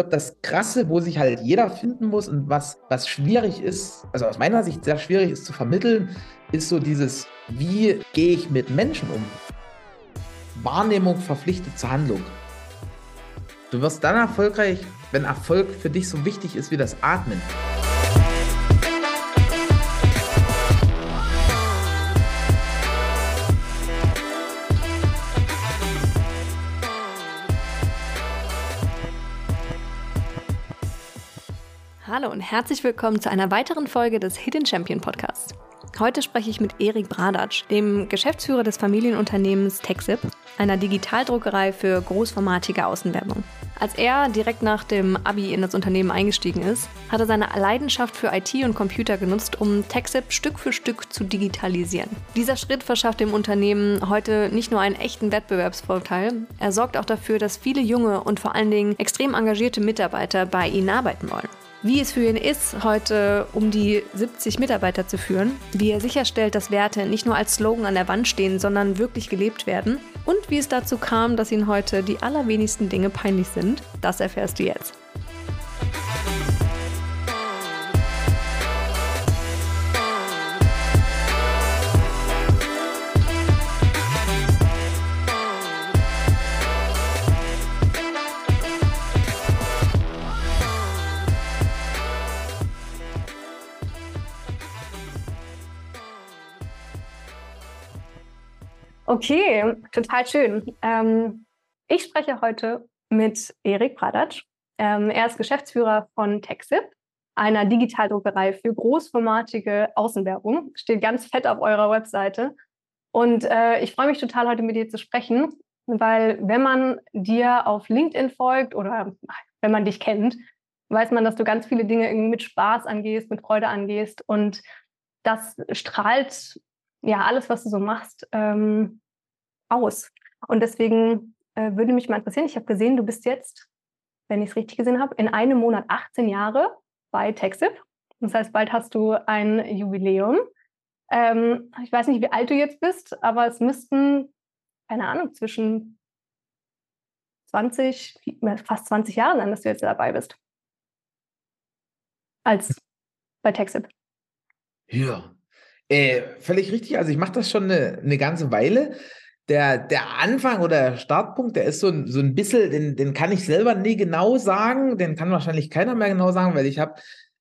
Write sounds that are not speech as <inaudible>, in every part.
glaube, das Krasse, wo sich halt jeder finden muss und was, was schwierig ist, also aus meiner Sicht sehr schwierig ist zu vermitteln, ist so dieses, wie gehe ich mit Menschen um? Wahrnehmung verpflichtet zur Handlung. Du wirst dann erfolgreich, wenn Erfolg für dich so wichtig ist wie das Atmen. Hallo und herzlich willkommen zu einer weiteren Folge des Hidden Champion Podcasts. Heute spreche ich mit Erik Bradatsch, dem Geschäftsführer des Familienunternehmens TechSip, einer Digitaldruckerei für großformatige Außenwerbung. Als er direkt nach dem Abi in das Unternehmen eingestiegen ist, hat er seine Leidenschaft für IT und Computer genutzt, um TechSip Stück für Stück zu digitalisieren. Dieser Schritt verschafft dem Unternehmen heute nicht nur einen echten Wettbewerbsvorteil, er sorgt auch dafür, dass viele junge und vor allen Dingen extrem engagierte Mitarbeiter bei ihnen arbeiten wollen wie es für ihn ist, heute um die 70 Mitarbeiter zu führen, wie er sicherstellt, dass Werte nicht nur als Slogan an der Wand stehen, sondern wirklich gelebt werden und wie es dazu kam, dass ihn heute die allerwenigsten Dinge peinlich sind, das erfährst du jetzt. Okay, total schön. Ähm, ich spreche heute mit Erik Bradatsch. Ähm, er ist Geschäftsführer von TechSip, einer Digitaldruckerei für großformatige Außenwerbung. Steht ganz fett auf eurer Webseite. Und äh, ich freue mich total, heute mit dir zu sprechen, weil wenn man dir auf LinkedIn folgt oder wenn man dich kennt, weiß man, dass du ganz viele Dinge mit Spaß angehst, mit Freude angehst. Und das strahlt ja, alles, was du so machst, ähm, aus. Und deswegen äh, würde mich mal interessieren, ich habe gesehen, du bist jetzt, wenn ich es richtig gesehen habe, in einem Monat 18 Jahre bei TechSip. Das heißt, bald hast du ein Jubiläum. Ähm, ich weiß nicht, wie alt du jetzt bist, aber es müssten, keine Ahnung, zwischen 20, fast 20 Jahre sein, dass du jetzt dabei bist. Als bei TechSip. Ja, äh, völlig richtig. Also ich mache das schon eine, eine ganze Weile. Der, der Anfang oder der Startpunkt, der ist so, ein, so ein bisschen, den, den kann ich selber nie genau sagen, den kann wahrscheinlich keiner mehr genau sagen, weil ich habe,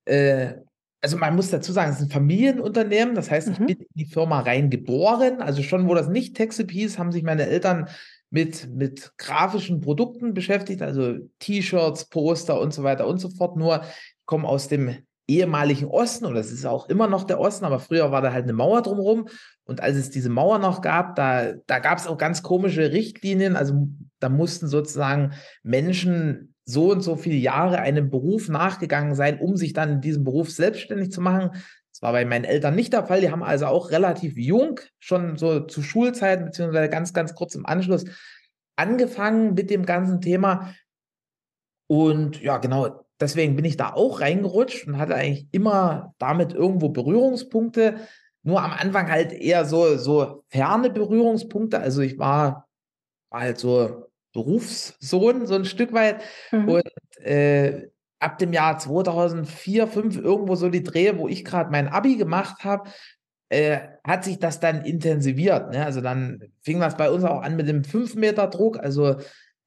äh, also man muss dazu sagen, es ist ein Familienunternehmen, das heißt, ich mhm. bin in die Firma rein geboren, also schon, wo das nicht Texip hieß, haben sich meine Eltern mit, mit grafischen Produkten beschäftigt, also T-Shirts, Poster und so weiter und so fort. Nur ich komme aus dem ehemaligen Osten, und das ist auch immer noch der Osten, aber früher war da halt eine Mauer drumherum. Und als es diese Mauer noch gab, da, da gab es auch ganz komische Richtlinien. Also da mussten sozusagen Menschen so und so viele Jahre einem Beruf nachgegangen sein, um sich dann in diesem Beruf selbstständig zu machen. Das war bei meinen Eltern nicht der Fall. Die haben also auch relativ jung, schon so zu Schulzeiten, beziehungsweise ganz, ganz kurz im Anschluss, angefangen mit dem ganzen Thema. Und ja, genau, deswegen bin ich da auch reingerutscht und hatte eigentlich immer damit irgendwo Berührungspunkte. Nur am Anfang halt eher so, so ferne Berührungspunkte. Also ich war, war halt so Berufssohn, so ein Stück weit. Mhm. Und äh, ab dem Jahr 2004, 2005, irgendwo so die Dreh, wo ich gerade mein Abi gemacht habe, äh, hat sich das dann intensiviert. Ne? Also dann fing das bei uns auch an mit dem 5-Meter-Druck. Also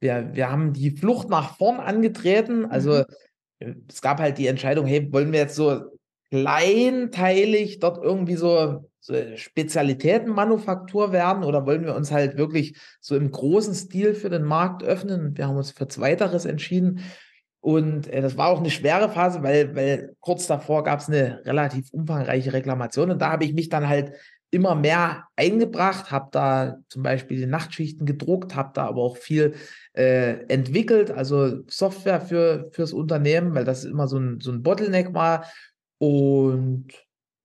wir, wir haben die Flucht nach vorn angetreten. Also mhm es gab halt die Entscheidung, hey, wollen wir jetzt so kleinteilig dort irgendwie so, so Spezialitätenmanufaktur werden oder wollen wir uns halt wirklich so im großen Stil für den Markt öffnen? Wir haben uns für Zweiteres entschieden. Und äh, das war auch eine schwere Phase, weil, weil kurz davor gab es eine relativ umfangreiche Reklamation. Und da habe ich mich dann halt immer mehr eingebracht, habe da zum Beispiel die Nachtschichten gedruckt, habe da aber auch viel äh, entwickelt, also Software für fürs Unternehmen, weil das immer so ein, so ein Bottleneck war. Und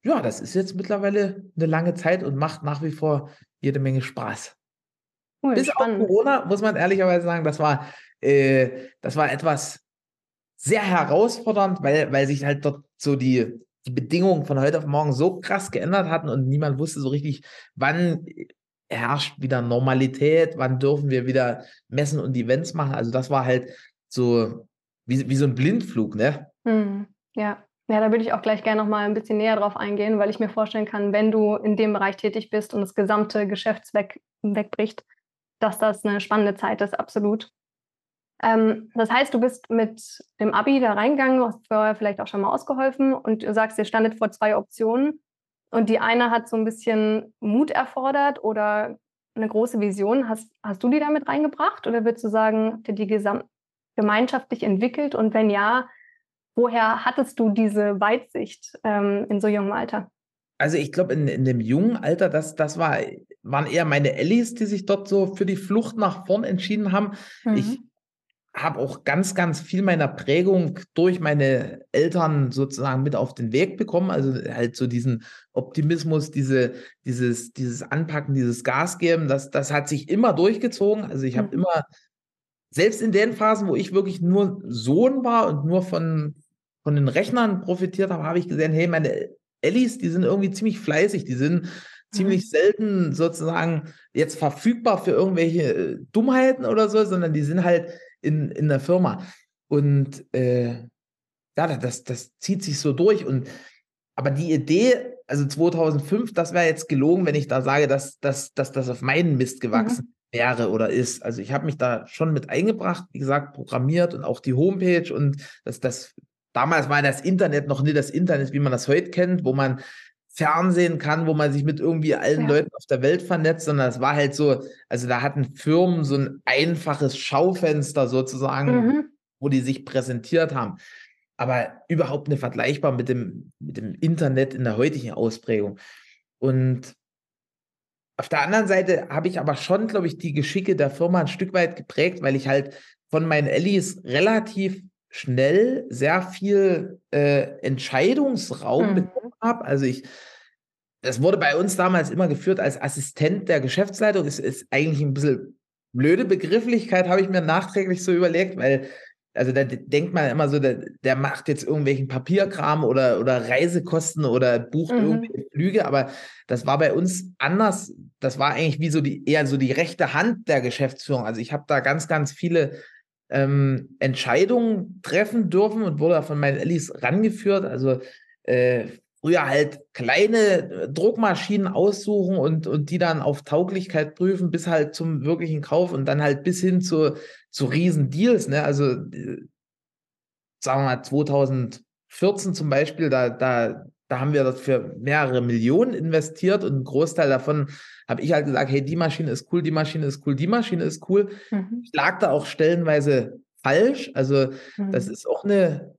ja, das ist jetzt mittlerweile eine lange Zeit und macht nach wie vor jede Menge Spaß. Cool, Bis spannend. auf Corona, muss man ehrlicherweise sagen, das war, äh, das war etwas sehr herausfordernd, weil, weil sich halt dort so die, die Bedingungen von heute auf morgen so krass geändert hatten und niemand wusste so richtig, wann herrscht wieder Normalität, wann dürfen wir wieder Messen und Events machen. Also das war halt so wie, wie so ein Blindflug, ne? Hm, ja. Ja, da würde ich auch gleich gerne noch mal ein bisschen näher drauf eingehen, weil ich mir vorstellen kann, wenn du in dem Bereich tätig bist und das gesamte Geschäftsweg wegbricht, dass das eine spannende Zeit ist, absolut. Ähm, das heißt, du bist mit dem Abi da reingegangen, hast vorher vielleicht auch schon mal ausgeholfen und du sagst, ihr standet vor zwei Optionen und die eine hat so ein bisschen Mut erfordert oder eine große Vision. Hast, hast du die damit reingebracht oder würdest du sagen, habt ihr die Gesam gemeinschaftlich entwickelt und wenn ja, Woher hattest du diese Weitsicht ähm, in so jungem Alter? Also ich glaube, in, in dem jungen Alter, das, das war, waren eher meine Ellis, die sich dort so für die Flucht nach vorn entschieden haben. Mhm. Ich habe auch ganz, ganz viel meiner Prägung durch meine Eltern sozusagen mit auf den Weg bekommen. Also halt so diesen Optimismus, diese, dieses, dieses Anpacken, dieses Gas geben, das, das hat sich immer durchgezogen. Also ich habe mhm. immer, selbst in den Phasen, wo ich wirklich nur Sohn war und nur von, von den Rechnern profitiert habe, habe ich gesehen, hey, meine Ellis, die sind irgendwie ziemlich fleißig, die sind mhm. ziemlich selten sozusagen jetzt verfügbar für irgendwelche äh, Dummheiten oder so, sondern die sind halt in, in der Firma. Und äh, ja, das, das zieht sich so durch. Und aber die Idee, also 2005, das wäre jetzt gelogen, wenn ich da sage, dass, dass, dass das auf meinen Mist gewachsen mhm. wäre oder ist. Also ich habe mich da schon mit eingebracht, wie gesagt, programmiert und auch die Homepage und das, das damals war das Internet noch nicht das Internet, wie man das heute kennt, wo man Fernsehen kann, wo man sich mit irgendwie allen ja. Leuten auf der Welt vernetzt, sondern es war halt so, also da hatten Firmen so ein einfaches Schaufenster sozusagen, mhm. wo die sich präsentiert haben. Aber überhaupt nicht vergleichbar mit dem, mit dem Internet in der heutigen Ausprägung. Und auf der anderen Seite habe ich aber schon, glaube ich, die Geschicke der Firma ein Stück weit geprägt, weil ich halt von meinen Ellis relativ schnell sehr viel äh, Entscheidungsraum mhm. bekommen habe. Also ich, das wurde bei uns damals immer geführt als Assistent der Geschäftsleitung. Ist, ist eigentlich ein bisschen blöde Begrifflichkeit, habe ich mir nachträglich so überlegt, weil also da denkt man immer so, der, der macht jetzt irgendwelchen Papierkram oder, oder Reisekosten oder bucht mhm. irgendwelche Flüge, aber das war bei uns anders. Das war eigentlich wie so die eher so die rechte Hand der Geschäftsführung. Also ich habe da ganz, ganz viele ähm, Entscheidungen treffen dürfen und wurde von meinen Ellis rangeführt. Also äh, früher halt kleine äh, Druckmaschinen aussuchen und, und die dann auf Tauglichkeit prüfen, bis halt zum wirklichen Kauf und dann halt bis hin zu, zu riesen Deals. Ne? Also äh, sagen wir mal 2014 zum Beispiel, da, da, da haben wir das für mehrere Millionen investiert und ein Großteil davon habe ich halt gesagt, hey, die Maschine ist cool, die Maschine ist cool, die Maschine ist cool. Mhm. Ich lag da auch stellenweise falsch. Also mhm. das ist auch eine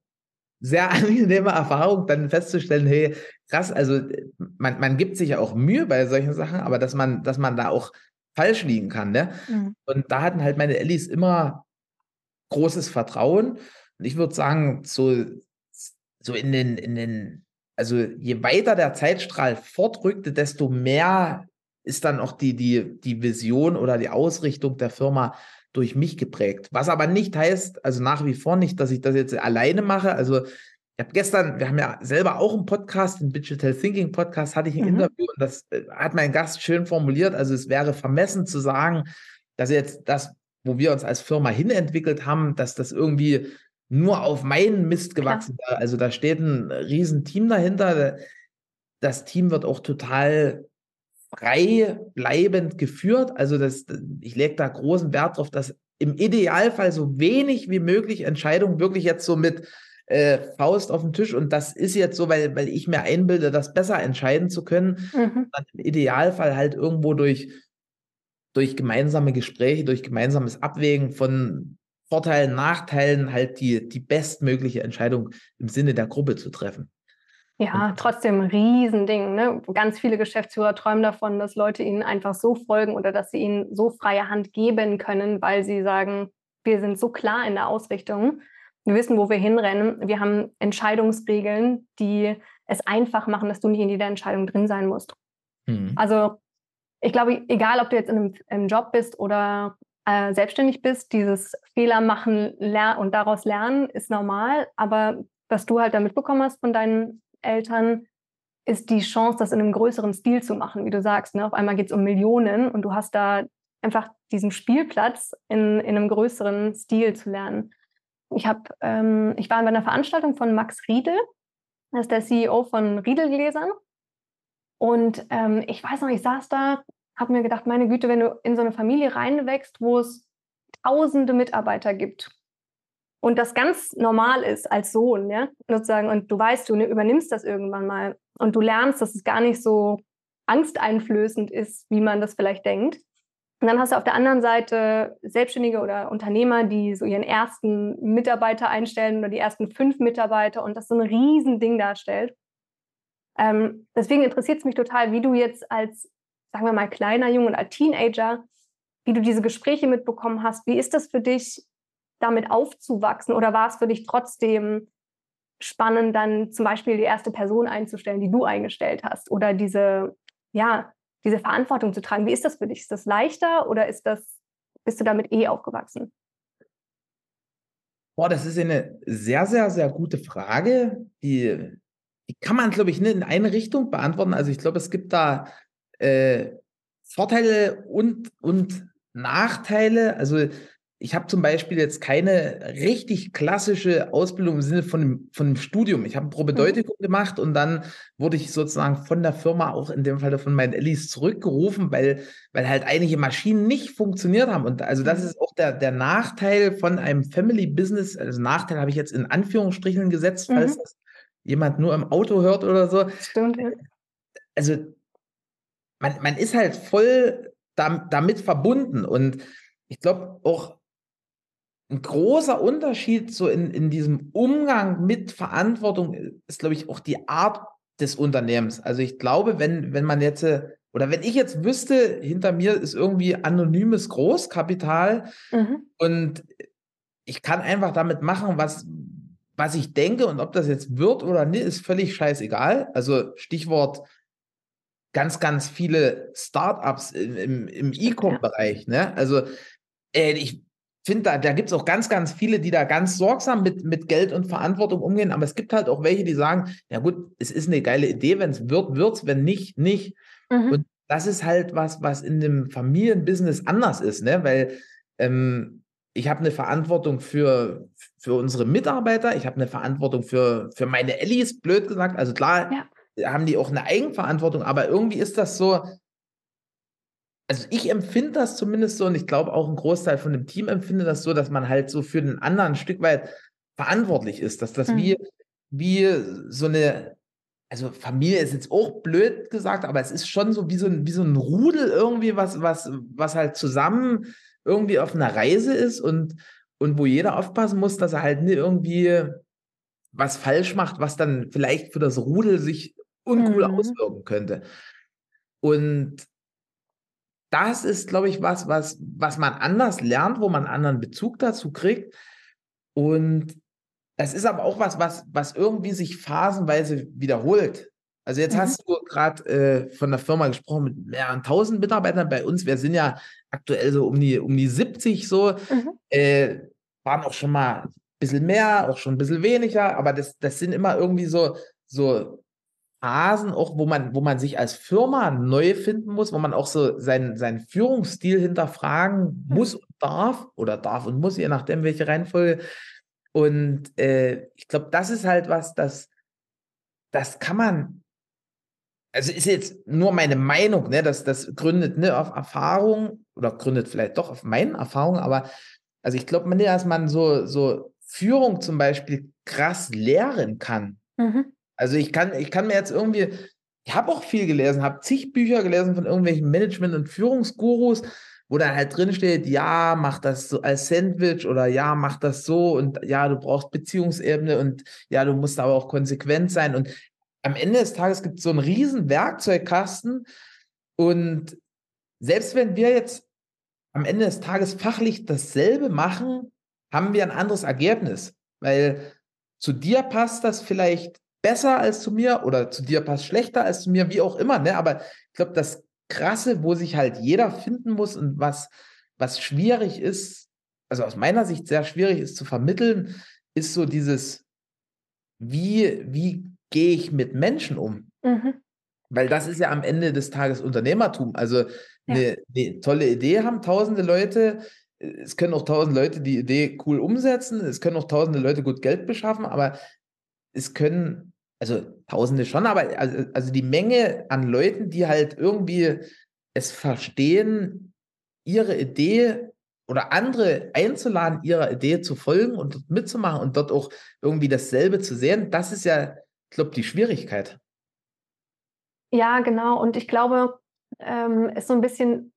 sehr <laughs> angenehme Erfahrung, dann festzustellen, hey, krass, also man, man gibt sich ja auch Mühe bei solchen Sachen, aber dass man, dass man da auch falsch liegen kann. Ne? Mhm. Und da hatten halt meine Ellis immer großes Vertrauen. Und ich würde sagen, so, so in den, in den, also je weiter der Zeitstrahl fortrückte, desto mehr ist dann auch die, die, die Vision oder die Ausrichtung der Firma durch mich geprägt. Was aber nicht heißt, also nach wie vor nicht, dass ich das jetzt alleine mache. Also ich habe gestern, wir haben ja selber auch einen Podcast, einen Digital Thinking Podcast, hatte ich ein mhm. Interview und das äh, hat mein Gast schön formuliert. Also es wäre vermessen zu sagen, dass jetzt das, wo wir uns als Firma hinentwickelt haben, dass das irgendwie nur auf meinen Mist gewachsen wäre. Also da steht ein riesen Team dahinter. Das Team wird auch total frei bleibend geführt. Also das, ich lege da großen Wert drauf, dass im Idealfall so wenig wie möglich Entscheidungen wirklich jetzt so mit äh, Faust auf den Tisch und das ist jetzt so, weil, weil ich mir einbilde, das besser entscheiden zu können. Mhm. Im Idealfall halt irgendwo durch, durch gemeinsame Gespräche, durch gemeinsames Abwägen von Vorteilen, Nachteilen halt die, die bestmögliche Entscheidung im Sinne der Gruppe zu treffen. Ja, trotzdem ein Riesending. Ne? Ganz viele Geschäftsführer träumen davon, dass Leute ihnen einfach so folgen oder dass sie ihnen so freie Hand geben können, weil sie sagen, wir sind so klar in der Ausrichtung. Wir wissen, wo wir hinrennen. Wir haben Entscheidungsregeln, die es einfach machen, dass du nicht in jeder Entscheidung drin sein musst. Mhm. Also ich glaube, egal ob du jetzt in einem, im Job bist oder äh, selbstständig bist, dieses Fehler machen und daraus lernen ist normal. Aber was du halt da mitbekommen hast von deinen Eltern ist die Chance, das in einem größeren Stil zu machen, wie du sagst. Ne? Auf einmal geht es um Millionen und du hast da einfach diesen Spielplatz in, in einem größeren Stil zu lernen. Ich, hab, ähm, ich war bei einer Veranstaltung von Max Riedel, das ist der CEO von Riedelgläsern. Und ähm, ich weiß noch, ich saß da, habe mir gedacht, meine Güte, wenn du in so eine Familie reinwächst, wo es tausende Mitarbeiter gibt und das ganz normal ist als Sohn, ja, sozusagen, und du weißt, du ne, übernimmst das irgendwann mal und du lernst, dass es gar nicht so angsteinflößend ist, wie man das vielleicht denkt. Und dann hast du auf der anderen Seite Selbstständige oder Unternehmer, die so ihren ersten Mitarbeiter einstellen oder die ersten fünf Mitarbeiter und das so ein Riesending darstellt. Ähm, deswegen interessiert es mich total, wie du jetzt als, sagen wir mal, kleiner Junge oder als Teenager, wie du diese Gespräche mitbekommen hast. Wie ist das für dich, damit aufzuwachsen? Oder war es für dich trotzdem spannend, dann zum Beispiel die erste Person einzustellen, die du eingestellt hast? Oder diese, ja, diese Verantwortung zu tragen. Wie ist das für dich? Ist das leichter oder ist das, bist du damit eh aufgewachsen? Boah, das ist eine sehr, sehr, sehr gute Frage. Die, die kann man, glaube ich, nicht in eine Richtung beantworten. Also ich glaube, es gibt da äh, Vorteile und, und Nachteile. Also ich habe zum Beispiel jetzt keine richtig klassische Ausbildung im Sinne von einem, von einem Studium. Ich habe ein Probedeutikum mhm. gemacht und dann wurde ich sozusagen von der Firma, auch in dem Fall von meinen Ellis, zurückgerufen, weil, weil halt einige Maschinen nicht funktioniert haben. Und also das mhm. ist auch der, der Nachteil von einem Family Business. Also Nachteil habe ich jetzt in Anführungsstrichen gesetzt, falls mhm. das jemand nur im Auto hört oder so. Stimmt. Also man, man ist halt voll damit verbunden und ich glaube auch ein großer Unterschied so in, in diesem Umgang mit Verantwortung ist, glaube ich, auch die Art des Unternehmens. Also ich glaube, wenn, wenn man jetzt, oder wenn ich jetzt wüsste, hinter mir ist irgendwie anonymes Großkapital mhm. und ich kann einfach damit machen, was, was ich denke und ob das jetzt wird oder nicht, ist völlig scheißegal. Also Stichwort ganz, ganz viele Startups im, im, im E-Com-Bereich. Ne? Also äh, ich finde, da, da gibt es auch ganz, ganz viele, die da ganz sorgsam mit, mit Geld und Verantwortung umgehen. Aber es gibt halt auch welche, die sagen, ja gut, es ist eine geile Idee, wenn es wird, wird es, wenn nicht, nicht. Mhm. Und das ist halt was, was in dem Familienbusiness anders ist, ne? Weil ähm, ich habe eine Verantwortung für, für unsere Mitarbeiter, ich habe eine Verantwortung für, für meine Ellis, blöd gesagt. Also klar ja. haben die auch eine Eigenverantwortung, aber irgendwie ist das so, also ich empfinde das zumindest so und ich glaube auch ein Großteil von dem Team empfindet das so, dass man halt so für den anderen ein Stück weit verantwortlich ist, dass das mhm. wie, wie so eine, also Familie ist jetzt auch blöd gesagt, aber es ist schon so wie so ein, wie so ein Rudel irgendwie, was, was, was halt zusammen irgendwie auf einer Reise ist und, und wo jeder aufpassen muss, dass er halt nicht irgendwie was falsch macht, was dann vielleicht für das Rudel sich uncool mhm. auswirken könnte. Und das ist, glaube ich, was, was, was man anders lernt, wo man einen anderen Bezug dazu kriegt. Und das ist aber auch was, was, was irgendwie sich phasenweise wiederholt. Also jetzt mhm. hast du gerade äh, von der Firma gesprochen mit mehreren tausend Mitarbeitern bei uns. Wir sind ja aktuell so um die, um die 70 so. Mhm. Äh, waren auch schon mal ein bisschen mehr, auch schon ein bisschen weniger, aber das, das sind immer irgendwie so, so Phasen auch, wo man, wo man sich als Firma neu finden muss, wo man auch so seinen, seinen Führungsstil hinterfragen muss und darf oder darf und muss, je nachdem, welche Reihenfolge. Und äh, ich glaube, das ist halt was, das, das kann man, also ist jetzt nur meine Meinung, ne, dass das gründet ne, auf Erfahrung oder gründet vielleicht doch auf meinen Erfahrungen, aber also ich glaube, dass man so, so Führung zum Beispiel krass lehren kann. Mhm. Also ich kann, ich kann mir jetzt irgendwie, ich habe auch viel gelesen, habe zig Bücher gelesen von irgendwelchen Management- und Führungsgurus, wo dann halt drin steht, ja, mach das so als Sandwich oder ja, mach das so und ja, du brauchst Beziehungsebene und ja, du musst aber auch konsequent sein. Und am Ende des Tages gibt es so einen riesen Werkzeugkasten und selbst wenn wir jetzt am Ende des Tages fachlich dasselbe machen, haben wir ein anderes Ergebnis, weil zu dir passt das vielleicht besser als zu mir oder zu dir passt schlechter als zu mir, wie auch immer. Ne? Aber ich glaube, das Krasse, wo sich halt jeder finden muss und was, was schwierig ist, also aus meiner Sicht sehr schwierig ist zu vermitteln, ist so dieses, wie, wie gehe ich mit Menschen um? Mhm. Weil das ist ja am Ende des Tages Unternehmertum. Also eine, ja. eine tolle Idee haben tausende Leute, es können auch tausend Leute die Idee cool umsetzen, es können auch tausende Leute gut Geld beschaffen, aber es können, also tausende schon, aber also, also die Menge an Leuten, die halt irgendwie es verstehen, ihre Idee oder andere einzuladen, ihrer Idee zu folgen und dort mitzumachen und dort auch irgendwie dasselbe zu sehen, das ist ja, ich glaube, die Schwierigkeit. Ja, genau. Und ich glaube, ähm, ist so ein bisschen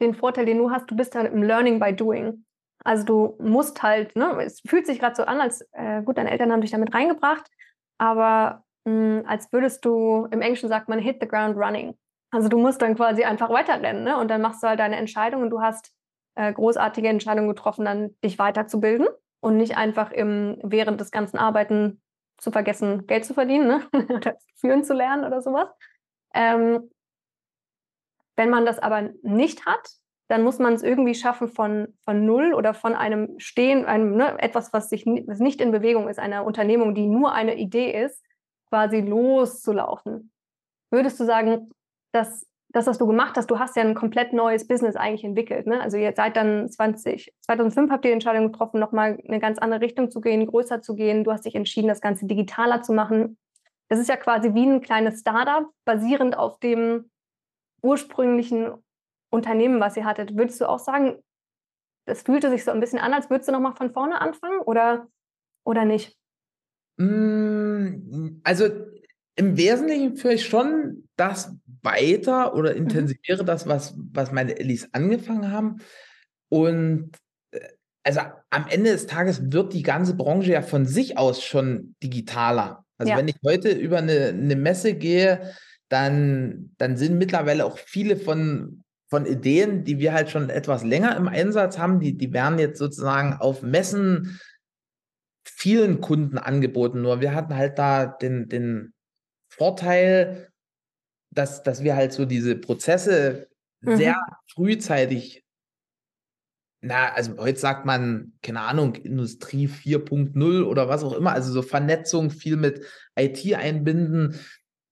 den Vorteil, den du hast, du bist halt im Learning by Doing. Also du musst halt, ne, es fühlt sich gerade so an, als äh, gut, deine Eltern haben dich damit reingebracht, aber mh, hm, als würdest du, im Englischen sagt man, hit the ground running. Also du musst dann quasi einfach weiterrennen, ne? Und dann machst du halt deine Entscheidung und du hast äh, großartige Entscheidungen getroffen, dann dich weiterzubilden und nicht einfach im, während des ganzen Arbeiten zu vergessen, Geld zu verdienen, ne? <laughs> oder führen zu lernen oder sowas. Ähm, wenn man das aber nicht hat, dann muss man es irgendwie schaffen von, von null oder von einem Stehen, einem, ne, etwas, was, sich, was nicht in Bewegung ist, einer Unternehmung, die nur eine Idee ist, quasi loszulaufen. Würdest du sagen, dass das, was du gemacht hast, du hast ja ein komplett neues Business eigentlich entwickelt. Ne? Also ihr seid dann 20, 2005 habt ihr die Entscheidung getroffen, nochmal eine ganz andere Richtung zu gehen, größer zu gehen. Du hast dich entschieden, das Ganze digitaler zu machen. Das ist ja quasi wie ein kleines Startup, basierend auf dem ursprünglichen Unternehmen, was ihr hattet. Würdest du auch sagen, das fühlte sich so ein bisschen an, als würdest du nochmal von vorne anfangen oder, oder nicht? Mm, also im Wesentlichen führe ich schon das weiter oder mhm. intensiviere mhm. das, was, was meine Ellis angefangen haben. Und äh, also am Ende des Tages wird die ganze Branche ja von sich aus schon digitaler. Also ja. wenn ich heute über eine, eine Messe gehe, dann, dann sind mittlerweile auch viele von, von Ideen, die wir halt schon etwas länger im Einsatz haben, die, die werden jetzt sozusagen auf Messen vielen Kunden angeboten. Nur wir hatten halt da den, den Vorteil, dass, dass wir halt so diese Prozesse mhm. sehr frühzeitig, na, also heute sagt man, keine Ahnung, Industrie 4.0 oder was auch immer, also so Vernetzung, viel mit IT einbinden.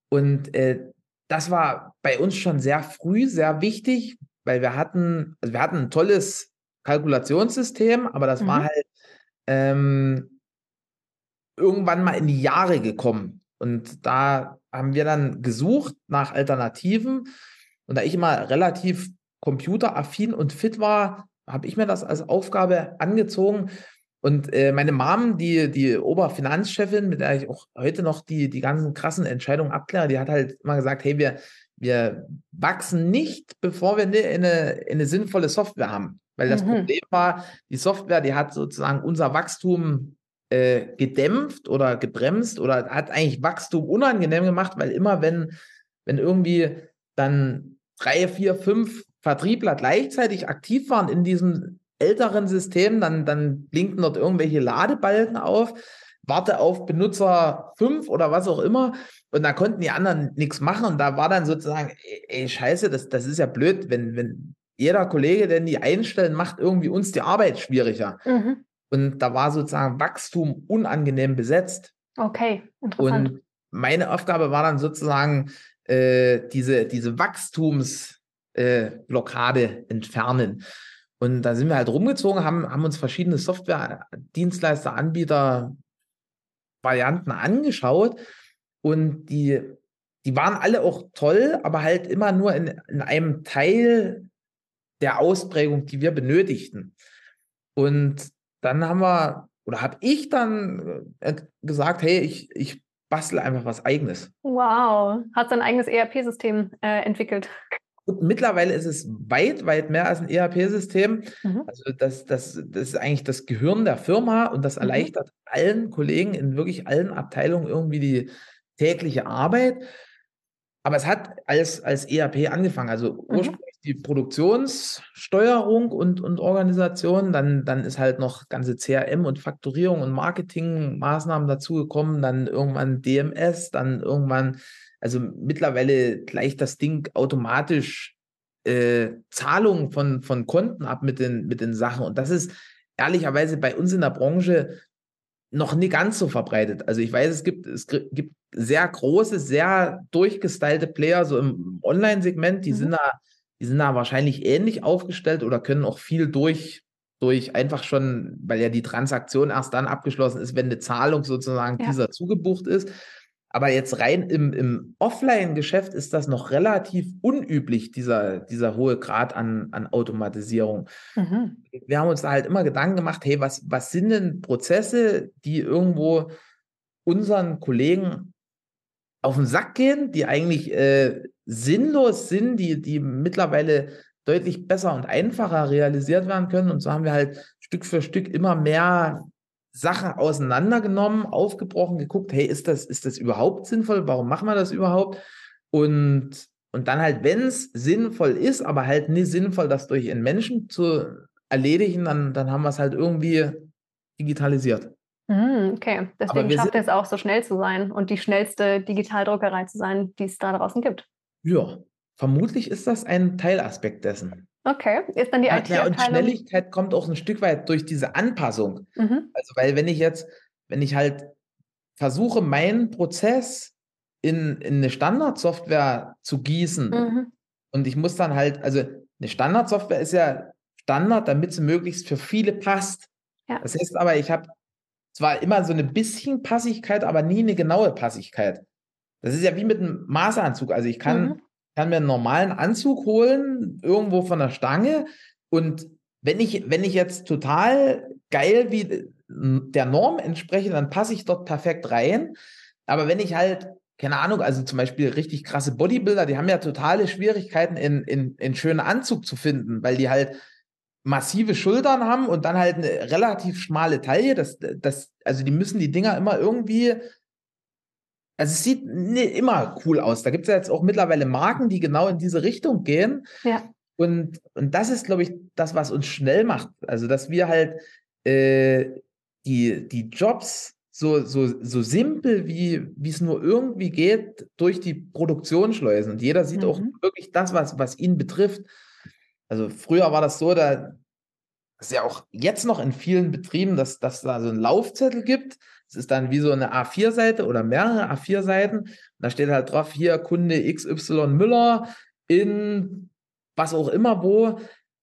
Und äh, das war bei uns schon sehr früh sehr wichtig, weil wir hatten, also wir hatten ein tolles Kalkulationssystem, aber das mhm. war halt ähm, irgendwann mal in die Jahre gekommen. Und da haben wir dann gesucht nach Alternativen. Und da ich immer relativ computeraffin und fit war, habe ich mir das als Aufgabe angezogen. Und äh, meine Mom, die, die Oberfinanzchefin, mit der ich auch heute noch die, die ganzen krassen Entscheidungen abkläre, die hat halt immer gesagt, hey, wir, wir wachsen nicht, bevor wir eine, eine, eine sinnvolle Software haben. Weil das mhm. Problem war, die Software, die hat sozusagen unser Wachstum äh, gedämpft oder gebremst oder hat eigentlich Wachstum unangenehm gemacht, weil immer wenn, wenn irgendwie dann drei, vier, fünf Vertriebler gleichzeitig aktiv waren in diesem älteren System, dann, dann blinken dort irgendwelche Ladebalken auf, warte auf Benutzer fünf oder was auch immer. Und da konnten die anderen nichts machen. Und da war dann sozusagen, ey, ey scheiße, das, das ist ja blöd, wenn, wenn jeder Kollege, der die einstellen, macht irgendwie uns die Arbeit schwieriger. Mhm. Und da war sozusagen Wachstum unangenehm besetzt. Okay, interessant. Und meine Aufgabe war dann sozusagen, äh, diese, diese Wachstumsblockade äh, entfernen. Und da sind wir halt rumgezogen, haben, haben uns verschiedene Software-Dienstleister, Anbieter, Varianten angeschaut. Und die, die waren alle auch toll, aber halt immer nur in, in einem Teil der Ausprägung, die wir benötigten. Und dann haben wir, oder habe ich dann äh, gesagt, hey, ich, ich bastle einfach was eigenes. Wow, hast du ein eigenes ERP-System äh, entwickelt? Und mittlerweile ist es weit, weit mehr als ein ERP-System. Mhm. Also das, das, das ist eigentlich das Gehirn der Firma und das mhm. erleichtert mhm. allen Kollegen in wirklich allen Abteilungen irgendwie die tägliche Arbeit. Aber es hat als, als ERP angefangen. Also mhm. ursprünglich die Produktionssteuerung und, und Organisation, dann, dann ist halt noch ganze CRM und Fakturierung und Marketingmaßnahmen dazugekommen, dann irgendwann DMS, dann irgendwann, also mittlerweile gleicht das Ding automatisch äh, Zahlungen von, von Konten ab mit den, mit den Sachen. Und das ist ehrlicherweise bei uns in der Branche noch nie ganz so verbreitet. Also ich weiß, es gibt, es gibt sehr große, sehr durchgestylte Player, so im Online-Segment, die mhm. sind da, die sind da wahrscheinlich ähnlich aufgestellt oder können auch viel durch durch einfach schon, weil ja die Transaktion erst dann abgeschlossen ist, wenn eine Zahlung sozusagen ja. dieser zugebucht ist. Aber jetzt rein im, im Offline-Geschäft ist das noch relativ unüblich, dieser, dieser hohe Grad an, an Automatisierung. Mhm. Wir haben uns da halt immer Gedanken gemacht, hey, was, was sind denn Prozesse, die irgendwo unseren Kollegen auf den Sack gehen, die eigentlich äh, sinnlos sind, die, die mittlerweile deutlich besser und einfacher realisiert werden können. Und so haben wir halt Stück für Stück immer mehr Sachen auseinandergenommen, aufgebrochen, geguckt, hey, ist das, ist das überhaupt sinnvoll? Warum machen wir das überhaupt? Und, und dann halt, wenn es sinnvoll ist, aber halt nicht sinnvoll, das durch einen Menschen zu erledigen, dann, dann haben wir es halt irgendwie digitalisiert. Mhm, okay, deswegen schafft es auch so schnell zu sein und die schnellste Digitaldruckerei zu sein, die es da draußen gibt. Ja, vermutlich ist das ein Teilaspekt dessen. Okay, ist dann die ja, und Schnelligkeit kommt auch ein Stück weit durch diese Anpassung. Mhm. Also, weil wenn ich jetzt, wenn ich halt versuche, meinen Prozess in, in eine Standardsoftware zu gießen mhm. und ich muss dann halt, also eine Standardsoftware ist ja Standard, damit sie möglichst für viele passt. Ja. Das heißt aber, ich habe zwar immer so eine bisschen Passigkeit, aber nie eine genaue Passigkeit. Das ist ja wie mit einem Maßanzug. Also ich kann mhm kann mir einen normalen Anzug holen, irgendwo von der Stange. Und wenn ich, wenn ich jetzt total geil wie der Norm entspreche, dann passe ich dort perfekt rein. Aber wenn ich halt, keine Ahnung, also zum Beispiel richtig krasse Bodybuilder, die haben ja totale Schwierigkeiten, in, in, in schönen Anzug zu finden, weil die halt massive Schultern haben und dann halt eine relativ schmale Taille. Das, das, also die müssen die Dinger immer irgendwie also es sieht immer cool aus. Da gibt es ja jetzt auch mittlerweile Marken, die genau in diese Richtung gehen. Ja. Und, und das ist, glaube ich, das, was uns schnell macht. Also, dass wir halt äh, die, die Jobs so, so, so simpel, wie es nur irgendwie geht, durch die Produktion schleusen. Und jeder sieht mhm. auch wirklich das, was, was ihn betrifft. Also früher war das so, da ist ja auch jetzt noch in vielen Betrieben, dass, dass da so einen Laufzettel gibt es ist dann wie so eine A4-Seite oder mehrere A4-Seiten. Da steht halt drauf, hier Kunde XY Müller in was auch immer wo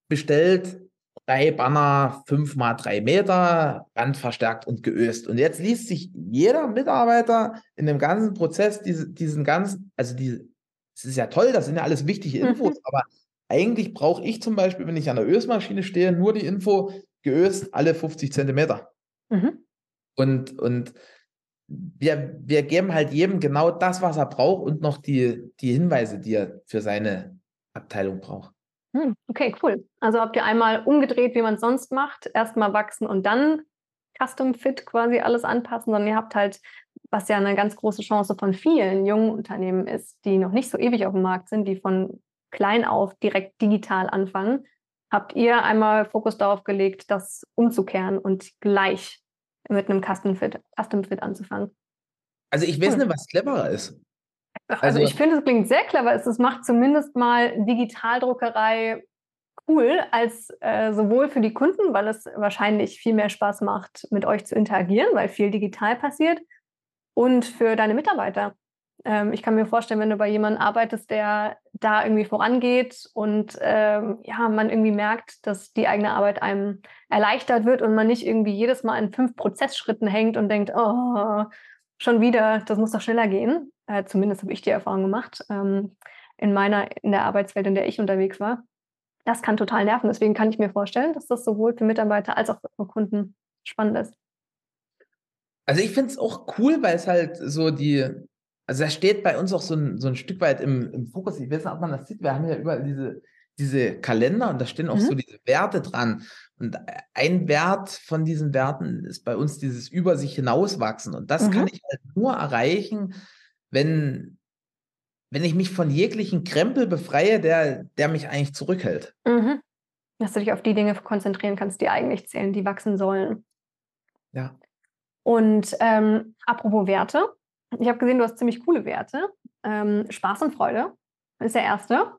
bestellt drei Banner, fünf mal drei Meter, randverstärkt und geöst. Und jetzt liest sich jeder Mitarbeiter in dem ganzen Prozess diese, diesen ganzen, also die, es ist ja toll, das sind ja alles wichtige mhm. Infos, mhm. aber eigentlich brauche ich zum Beispiel, wenn ich an der Ösmaschine stehe, nur die Info geöst alle 50 Zentimeter. Mhm. Und, und wir, wir geben halt jedem genau das, was er braucht und noch die, die Hinweise, die er für seine Abteilung braucht. Hm, okay, cool. Also habt ihr einmal umgedreht, wie man es sonst macht, erstmal wachsen und dann Custom Fit quasi alles anpassen, sondern ihr habt halt, was ja eine ganz große Chance von vielen jungen Unternehmen ist, die noch nicht so ewig auf dem Markt sind, die von klein auf direkt digital anfangen, habt ihr einmal Fokus darauf gelegt, das umzukehren und gleich mit einem Custom Fit, Custom Fit anzufangen. Also ich weiß hm. nicht, was cleverer ist. Also, also ich finde, es klingt sehr clever. Es macht zumindest mal Digitaldruckerei cool, als äh, sowohl für die Kunden, weil es wahrscheinlich viel mehr Spaß macht, mit euch zu interagieren, weil viel digital passiert, und für deine Mitarbeiter. Ähm, ich kann mir vorstellen, wenn du bei jemandem arbeitest, der da irgendwie vorangeht und ähm, ja, man irgendwie merkt, dass die eigene Arbeit einem erleichtert wird und man nicht irgendwie jedes Mal in fünf Prozessschritten hängt und denkt, oh, schon wieder, das muss doch schneller gehen. Äh, zumindest habe ich die Erfahrung gemacht ähm, in meiner, in der Arbeitswelt, in der ich unterwegs war. Das kann total nerven. Deswegen kann ich mir vorstellen, dass das sowohl für Mitarbeiter als auch für Kunden spannend ist. Also ich finde es auch cool, weil es halt so die, also da steht bei uns auch so ein, so ein Stück weit im, im Fokus, ich weiß nicht, ob man das sieht, wir haben ja überall diese, diese Kalender und da stehen auch mhm. so diese Werte dran. Und ein Wert von diesen Werten ist bei uns dieses über sich hinauswachsen. Und das mhm. kann ich halt nur erreichen, wenn, wenn ich mich von jeglichen Krempel befreie, der, der mich eigentlich zurückhält. Mhm. Dass du dich auf die Dinge konzentrieren kannst, die eigentlich zählen, die wachsen sollen. Ja. Und ähm, apropos Werte, ich habe gesehen, du hast ziemlich coole Werte. Ähm, Spaß und Freude ist der erste.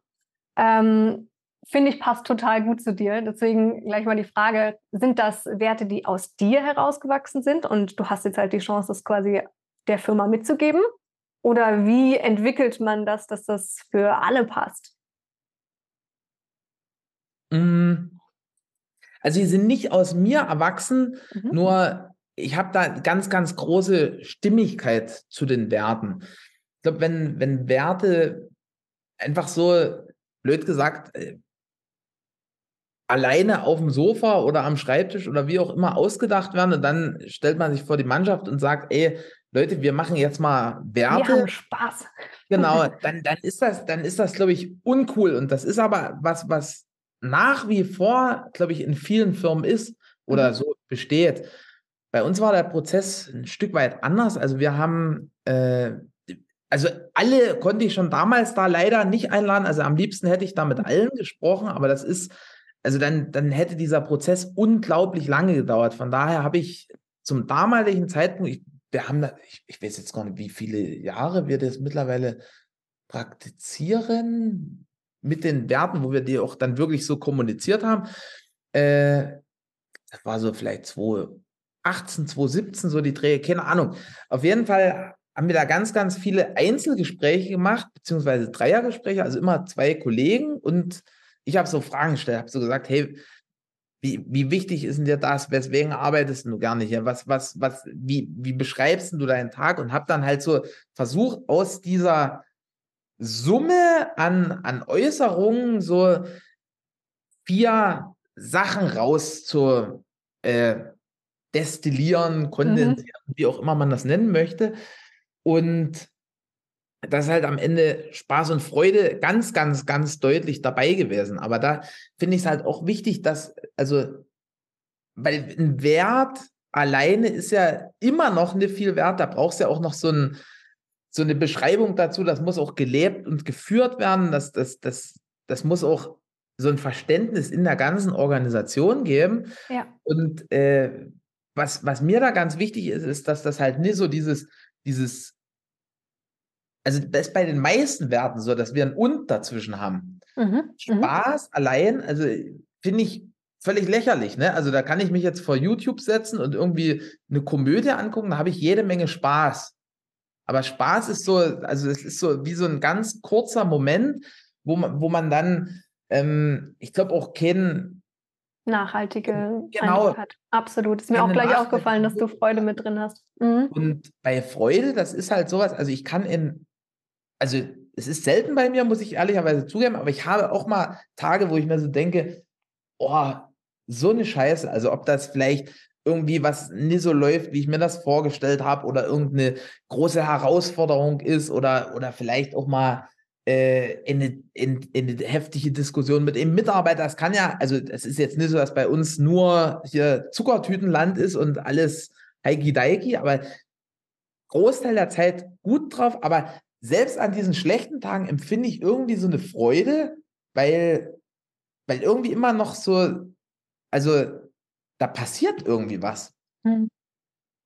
Ähm, Finde ich, passt total gut zu dir. Deswegen gleich mal die Frage, sind das Werte, die aus dir herausgewachsen sind und du hast jetzt halt die Chance, das quasi der Firma mitzugeben? Oder wie entwickelt man das, dass das für alle passt? Mm. Also sie sind nicht aus mir erwachsen, mhm. nur ich habe da ganz, ganz große Stimmigkeit zu den Werten. Ich glaube, wenn, wenn Werte einfach so, blöd gesagt, äh, alleine auf dem Sofa oder am Schreibtisch oder wie auch immer ausgedacht werden und dann stellt man sich vor die Mannschaft und sagt, ey, Leute, wir machen jetzt mal Werte. Wir haben Spaß. <laughs> Genau, dann, dann ist das, dann ist das, glaube ich, uncool. Und das ist aber was, was nach wie vor, glaube ich, in vielen Firmen ist oder mhm. so besteht. Bei uns war der Prozess ein Stück weit anders. Also wir haben, äh, also alle konnte ich schon damals da leider nicht einladen. Also am liebsten hätte ich da mit allen gesprochen, aber das ist, also dann, dann hätte dieser Prozess unglaublich lange gedauert. Von daher habe ich zum damaligen Zeitpunkt, ich, wir haben da, ich, ich weiß jetzt gar nicht, wie viele Jahre wir das mittlerweile praktizieren mit den Werten, wo wir die auch dann wirklich so kommuniziert haben. Äh, das war so vielleicht 2018, 2017, so die Dreh, keine Ahnung. Auf jeden Fall haben wir da ganz, ganz viele Einzelgespräche gemacht, beziehungsweise Dreiergespräche, also immer zwei Kollegen und ich habe so Fragen gestellt, habe so gesagt, hey, wie, wie wichtig ist denn dir das? Weswegen arbeitest du gerne hier? Was, was, was, wie, wie beschreibst du deinen Tag? Und habe dann halt so versucht, aus dieser Summe an, an Äußerungen so vier Sachen raus zu äh, destillieren, kondensieren, mhm. wie auch immer man das nennen möchte. Und das ist halt am Ende Spaß und Freude ganz, ganz, ganz deutlich dabei gewesen. Aber da finde ich es halt auch wichtig, dass, also, weil ein Wert alleine ist ja immer noch nicht viel wert. Da brauchst du ja auch noch so, ein, so eine Beschreibung dazu. Das muss auch gelebt und geführt werden. Das, das, das, das muss auch so ein Verständnis in der ganzen Organisation geben. Ja. Und äh, was, was mir da ganz wichtig ist, ist, dass das halt nicht so dieses, dieses also das ist bei den meisten Werten so, dass wir ein Und dazwischen haben. Mhm, mhm. Spaß mhm. allein, also finde ich völlig lächerlich. Ne? Also da kann ich mich jetzt vor YouTube setzen und irgendwie eine Komödie angucken, da habe ich jede Menge Spaß. Aber Spaß ist so, also es ist so wie so ein ganz kurzer Moment, wo man, wo man dann, ähm, ich glaube auch keinen nachhaltige genau, Eindruck hat. Absolut. Ist mir auch gleich aufgefallen, dass du Freude mit drin hast. Mhm. Und bei Freude, das ist halt sowas, also ich kann in also es ist selten bei mir, muss ich ehrlicherweise zugeben, aber ich habe auch mal Tage, wo ich mir so denke, oh, so eine Scheiße. Also ob das vielleicht irgendwie was nicht so läuft, wie ich mir das vorgestellt habe, oder irgendeine große Herausforderung ist, oder, oder vielleicht auch mal in, eine, in, in eine heftige Diskussion mit dem Mitarbeiter. Das kann ja, also es ist jetzt nicht so, dass bei uns nur hier Zuckertütenland ist und alles heiki daiki, aber Großteil der Zeit gut drauf, aber selbst an diesen schlechten Tagen empfinde ich irgendwie so eine Freude, weil, weil irgendwie immer noch so, also da passiert irgendwie was. Mhm.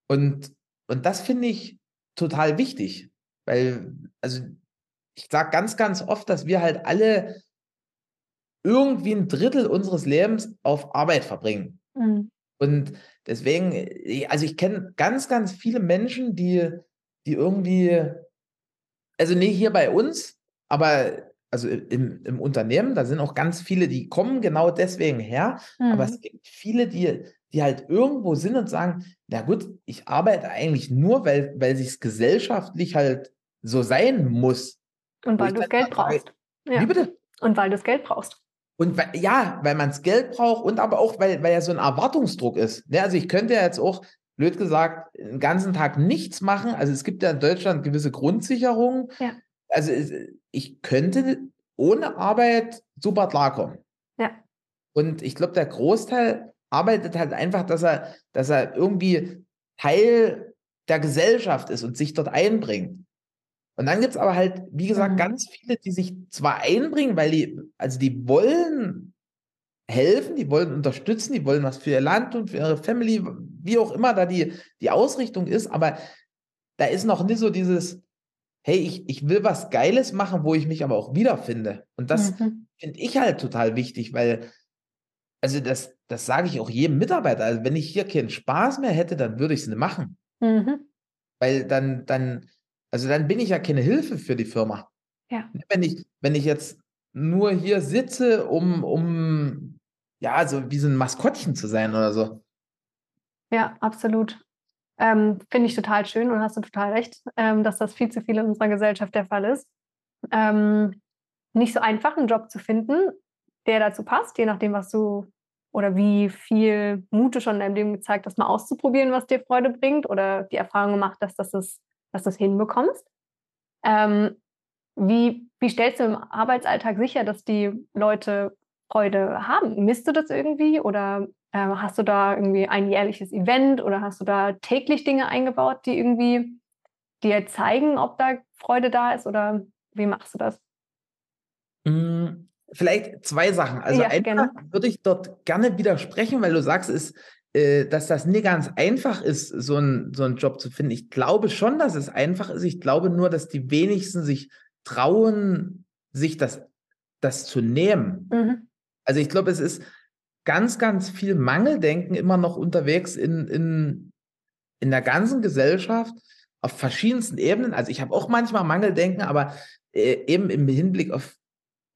Und, und das finde ich total wichtig, weil, also ich sage ganz, ganz oft, dass wir halt alle irgendwie ein Drittel unseres Lebens auf Arbeit verbringen. Mhm. Und deswegen, also ich kenne ganz, ganz viele Menschen, die, die irgendwie also nee, hier bei uns, aber also im, im Unternehmen, da sind auch ganz viele, die kommen genau deswegen her, mhm. aber es mhm. gibt viele, die, die halt irgendwo sind und sagen, na gut, ich arbeite eigentlich nur, weil, weil sich es gesellschaftlich halt so sein muss. Und weil du das Geld brauchst. Ja. Wie bitte? Und weil du das Geld brauchst. Und weil, ja, weil man das Geld braucht und aber auch, weil, weil ja so ein Erwartungsdruck ist. Ja, also ich könnte ja jetzt auch blöd gesagt, den ganzen Tag nichts machen. Also es gibt ja in Deutschland gewisse Grundsicherungen. Ja. Also ich könnte ohne Arbeit super klarkommen. Ja. Und ich glaube, der Großteil arbeitet halt einfach, dass er, dass er irgendwie Teil der Gesellschaft ist und sich dort einbringt. Und dann gibt es aber halt, wie gesagt, mhm. ganz viele, die sich zwar einbringen, weil die, also die wollen helfen, die wollen unterstützen, die wollen was für ihr Land und für ihre Family, wie auch immer da die, die Ausrichtung ist, aber da ist noch nicht so dieses, hey, ich, ich will was Geiles machen, wo ich mich aber auch wiederfinde. Und das mhm. finde ich halt total wichtig, weil, also das, das sage ich auch jedem Mitarbeiter. Also wenn ich hier keinen Spaß mehr hätte, dann würde ich es nicht machen. Mhm. Weil dann, dann, also dann bin ich ja keine Hilfe für die Firma. Ja. Wenn ich, wenn ich jetzt nur hier sitze, um, um ja, so wie so ein Maskottchen zu sein oder so. Ja, absolut. Ähm, Finde ich total schön und hast du total recht, ähm, dass das viel zu viel in unserer Gesellschaft der Fall ist. Ähm, nicht so einfach, einen Job zu finden, der dazu passt, je nachdem, was du oder wie viel Mut du schon in deinem Leben gezeigt hast, mal auszuprobieren, was dir Freude bringt oder die Erfahrung gemacht hast, dass du es dass das hinbekommst. Ähm, wie, wie stellst du im Arbeitsalltag sicher, dass die Leute Freude haben? Misst du das irgendwie oder äh, hast du da irgendwie ein jährliches Event oder hast du da täglich Dinge eingebaut, die irgendwie dir zeigen, ob da Freude da ist oder wie machst du das? Hm, vielleicht zwei Sachen. Also ja, einfach würde ich dort gerne widersprechen, weil du sagst, ist, äh, dass das nicht ganz einfach ist, so, ein, so einen Job zu finden. Ich glaube schon, dass es einfach ist. Ich glaube nur, dass die wenigsten sich trauen, sich das, das zu nehmen. Mhm. Also ich glaube, es ist ganz, ganz viel Mangeldenken immer noch unterwegs in, in, in der ganzen Gesellschaft auf verschiedensten Ebenen. Also ich habe auch manchmal Mangeldenken, aber äh, eben im Hinblick auf,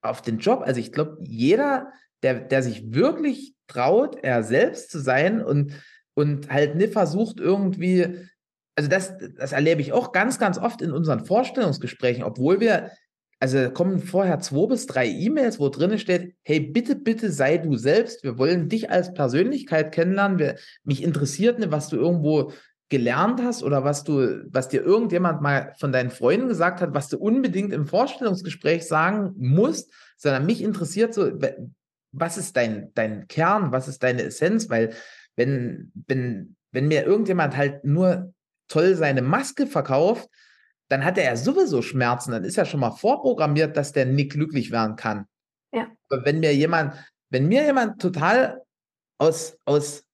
auf den Job. Also ich glaube, jeder, der, der sich wirklich traut, er selbst zu sein und, und halt nicht versucht irgendwie, also das, das erlebe ich auch ganz, ganz oft in unseren Vorstellungsgesprächen, obwohl wir also kommen vorher zwei bis drei E-Mails, wo drin steht, hey, bitte, bitte sei du selbst. Wir wollen dich als Persönlichkeit kennenlernen. Wir, mich interessiert nicht, was du irgendwo gelernt hast oder was du, was dir irgendjemand mal von deinen Freunden gesagt hat, was du unbedingt im Vorstellungsgespräch sagen musst, sondern mich interessiert so, was ist dein, dein Kern, was ist deine Essenz, weil wenn, wenn, wenn mir irgendjemand halt nur toll seine Maske verkauft, dann hat er ja sowieso Schmerzen. Dann ist ja schon mal vorprogrammiert, dass der nicht glücklich werden kann. Ja. Aber wenn mir jemand, wenn mir jemand total aus, aus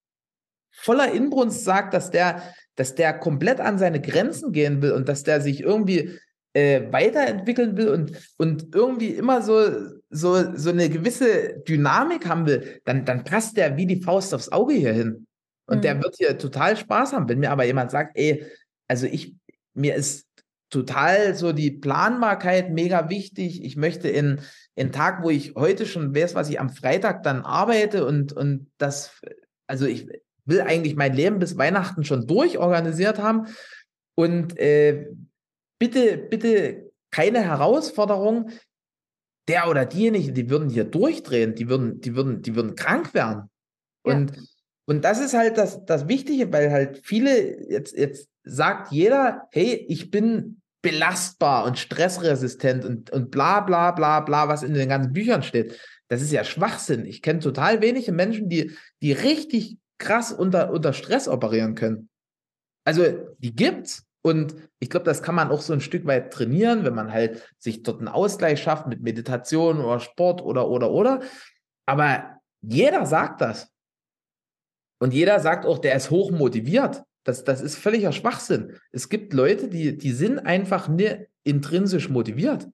voller Inbrunst sagt, dass der, dass der komplett an seine Grenzen gehen will und dass der sich irgendwie äh, weiterentwickeln will und, und irgendwie immer so, so, so eine gewisse Dynamik haben will, dann, dann passt der wie die Faust aufs Auge hier hin. Und mhm. der wird hier total Spaß haben. Wenn mir aber jemand sagt, ey, also ich, mir ist total so die Planbarkeit mega wichtig. Ich möchte in einen Tag, wo ich heute schon weiß, was ich am Freitag dann arbeite und, und das, also ich will eigentlich mein Leben bis Weihnachten schon durchorganisiert haben. Und äh, bitte, bitte keine Herausforderung. Der oder diejenige, die würden hier durchdrehen, die würden, die würden, die würden krank werden. Ja. Und, und das ist halt das, das Wichtige, weil halt viele jetzt, jetzt sagt jeder, hey, ich bin belastbar und stressresistent und, und bla bla bla bla, was in den ganzen Büchern steht. Das ist ja Schwachsinn. Ich kenne total wenige Menschen, die, die richtig krass unter, unter Stress operieren können. Also die gibt's. Und ich glaube, das kann man auch so ein Stück weit trainieren, wenn man halt sich dort einen Ausgleich schafft mit Meditation oder Sport oder, oder, oder. Aber jeder sagt das. Und jeder sagt auch, der ist hoch motiviert. Das, das ist völliger Schwachsinn. Es gibt Leute, die, die sind einfach nicht intrinsisch motiviert.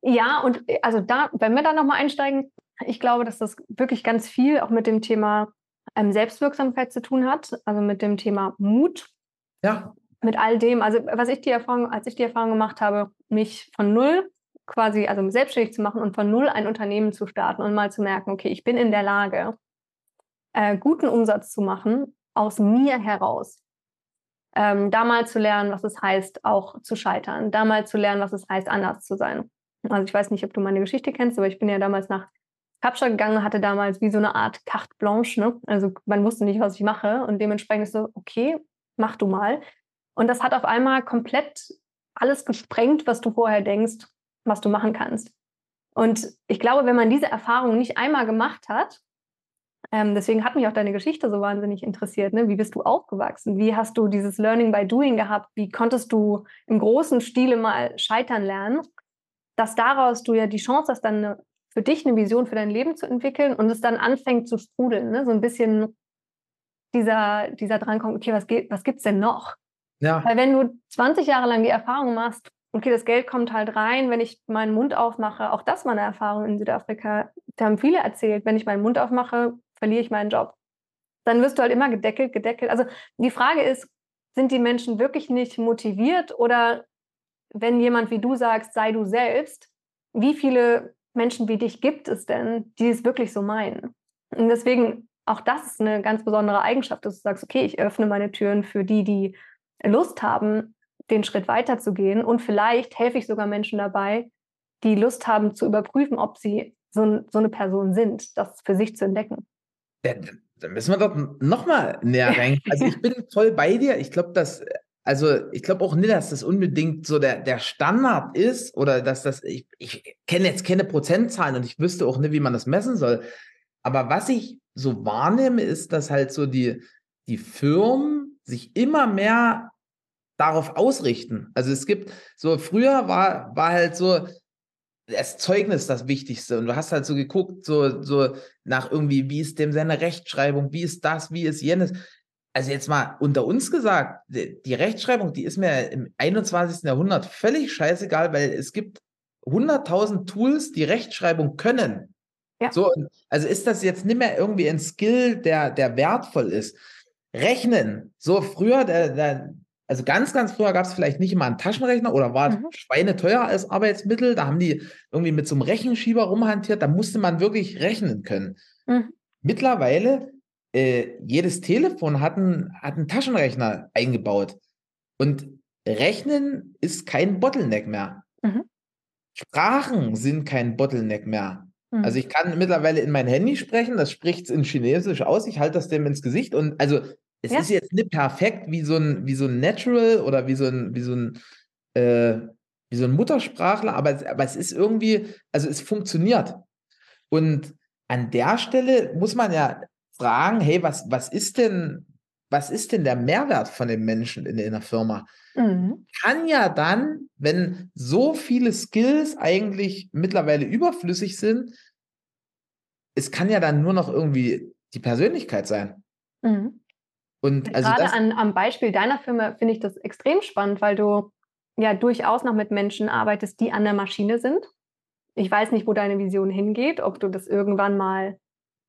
Ja, und äh, also da, wenn wir da nochmal einsteigen, ich glaube, dass das wirklich ganz viel auch mit dem Thema ähm, Selbstwirksamkeit zu tun hat, also mit dem Thema Mut. Ja. Mit all dem, also was ich die Erfahrung, als ich die Erfahrung gemacht habe, mich von null quasi, also selbstständig zu machen und von null ein Unternehmen zu starten und mal zu merken, okay, ich bin in der Lage, äh, guten Umsatz zu machen aus mir heraus. Ähm, da mal zu lernen, was es heißt, auch zu scheitern. Da mal zu lernen, was es heißt, anders zu sein. Also ich weiß nicht, ob du meine Geschichte kennst, aber ich bin ja damals nach Kapstadt gegangen, hatte damals wie so eine Art Carte Blanche. Ne? Also man wusste nicht, was ich mache und dementsprechend ist so, okay, mach du mal. Und das hat auf einmal komplett alles gesprengt, was du vorher denkst, was du machen kannst. Und ich glaube, wenn man diese Erfahrung nicht einmal gemacht hat, ähm, deswegen hat mich auch deine Geschichte so wahnsinnig interessiert. Ne? Wie bist du aufgewachsen? Wie hast du dieses Learning by Doing gehabt? Wie konntest du im großen Stile mal scheitern lernen? Dass daraus du ja die Chance hast, dann eine, für dich eine Vision für dein Leben zu entwickeln und es dann anfängt zu sprudeln. Ne? So ein bisschen dieser, dieser Drang kommt, okay, was, was gibt es denn noch? Ja. Weil wenn du 20 Jahre lang die Erfahrung machst, okay, das Geld kommt halt rein, wenn ich meinen Mund aufmache, auch das war eine Erfahrung in Südafrika. Da haben viele erzählt, wenn ich meinen Mund aufmache, verliere ich meinen Job. Dann wirst du halt immer gedeckelt, gedeckelt. Also die Frage ist, sind die Menschen wirklich nicht motiviert oder wenn jemand wie du sagst, sei du selbst, wie viele Menschen wie dich gibt es denn, die es wirklich so meinen? Und deswegen, auch das ist eine ganz besondere Eigenschaft, dass du sagst, okay, ich öffne meine Türen für die, die Lust haben, den Schritt weiterzugehen. Und vielleicht helfe ich sogar Menschen dabei, die Lust haben zu überprüfen, ob sie so, so eine Person sind, das für sich zu entdecken. Ja, da müssen wir doch nochmal näher rein. Also ich bin voll bei dir. Ich glaube, dass, also ich glaube auch nicht, dass das unbedingt so der, der Standard ist oder dass das, ich, ich kenne jetzt keine Prozentzahlen und ich wüsste auch nicht, wie man das messen soll. Aber was ich so wahrnehme, ist, dass halt so die, die Firmen sich immer mehr darauf ausrichten. Also es gibt so, früher war, war halt so, das Zeugnis das Wichtigste. Und du hast halt so geguckt, so, so nach irgendwie, wie ist dem seine Rechtschreibung, wie ist das, wie ist jenes. Also jetzt mal unter uns gesagt, die Rechtschreibung, die ist mir im 21. Jahrhundert völlig scheißegal, weil es gibt 100.000 Tools, die Rechtschreibung können. Ja. So, also ist das jetzt nicht mehr irgendwie ein Skill, der, der wertvoll ist. Rechnen. So früher, der, der, also ganz, ganz früher gab es vielleicht nicht immer einen Taschenrechner oder war mhm. schweineteuer als Arbeitsmittel. Da haben die irgendwie mit so einem Rechenschieber rumhantiert. Da musste man wirklich rechnen können. Mhm. Mittlerweile, äh, jedes Telefon hat einen, hat einen Taschenrechner eingebaut. Und Rechnen ist kein Bottleneck mehr. Mhm. Sprachen sind kein Bottleneck mehr. Mhm. Also ich kann mittlerweile in mein Handy sprechen, das spricht es in Chinesisch aus, ich halte das dem ins Gesicht und also es ja. ist jetzt nicht perfekt wie so ein, wie so ein Natural oder wie so ein, wie so ein, äh, wie so ein Muttersprachler, aber, aber es ist irgendwie, also es funktioniert. Und an der Stelle muss man ja fragen, hey, was, was ist denn, was ist denn der Mehrwert von den Menschen in, in der Firma? Mhm. Kann ja dann, wenn so viele Skills eigentlich mittlerweile überflüssig sind, es kann ja dann nur noch irgendwie die Persönlichkeit sein. Mhm. Und also Gerade an, am Beispiel deiner Firma finde ich das extrem spannend, weil du ja durchaus noch mit Menschen arbeitest, die an der Maschine sind. Ich weiß nicht, wo deine Vision hingeht, ob du das irgendwann mal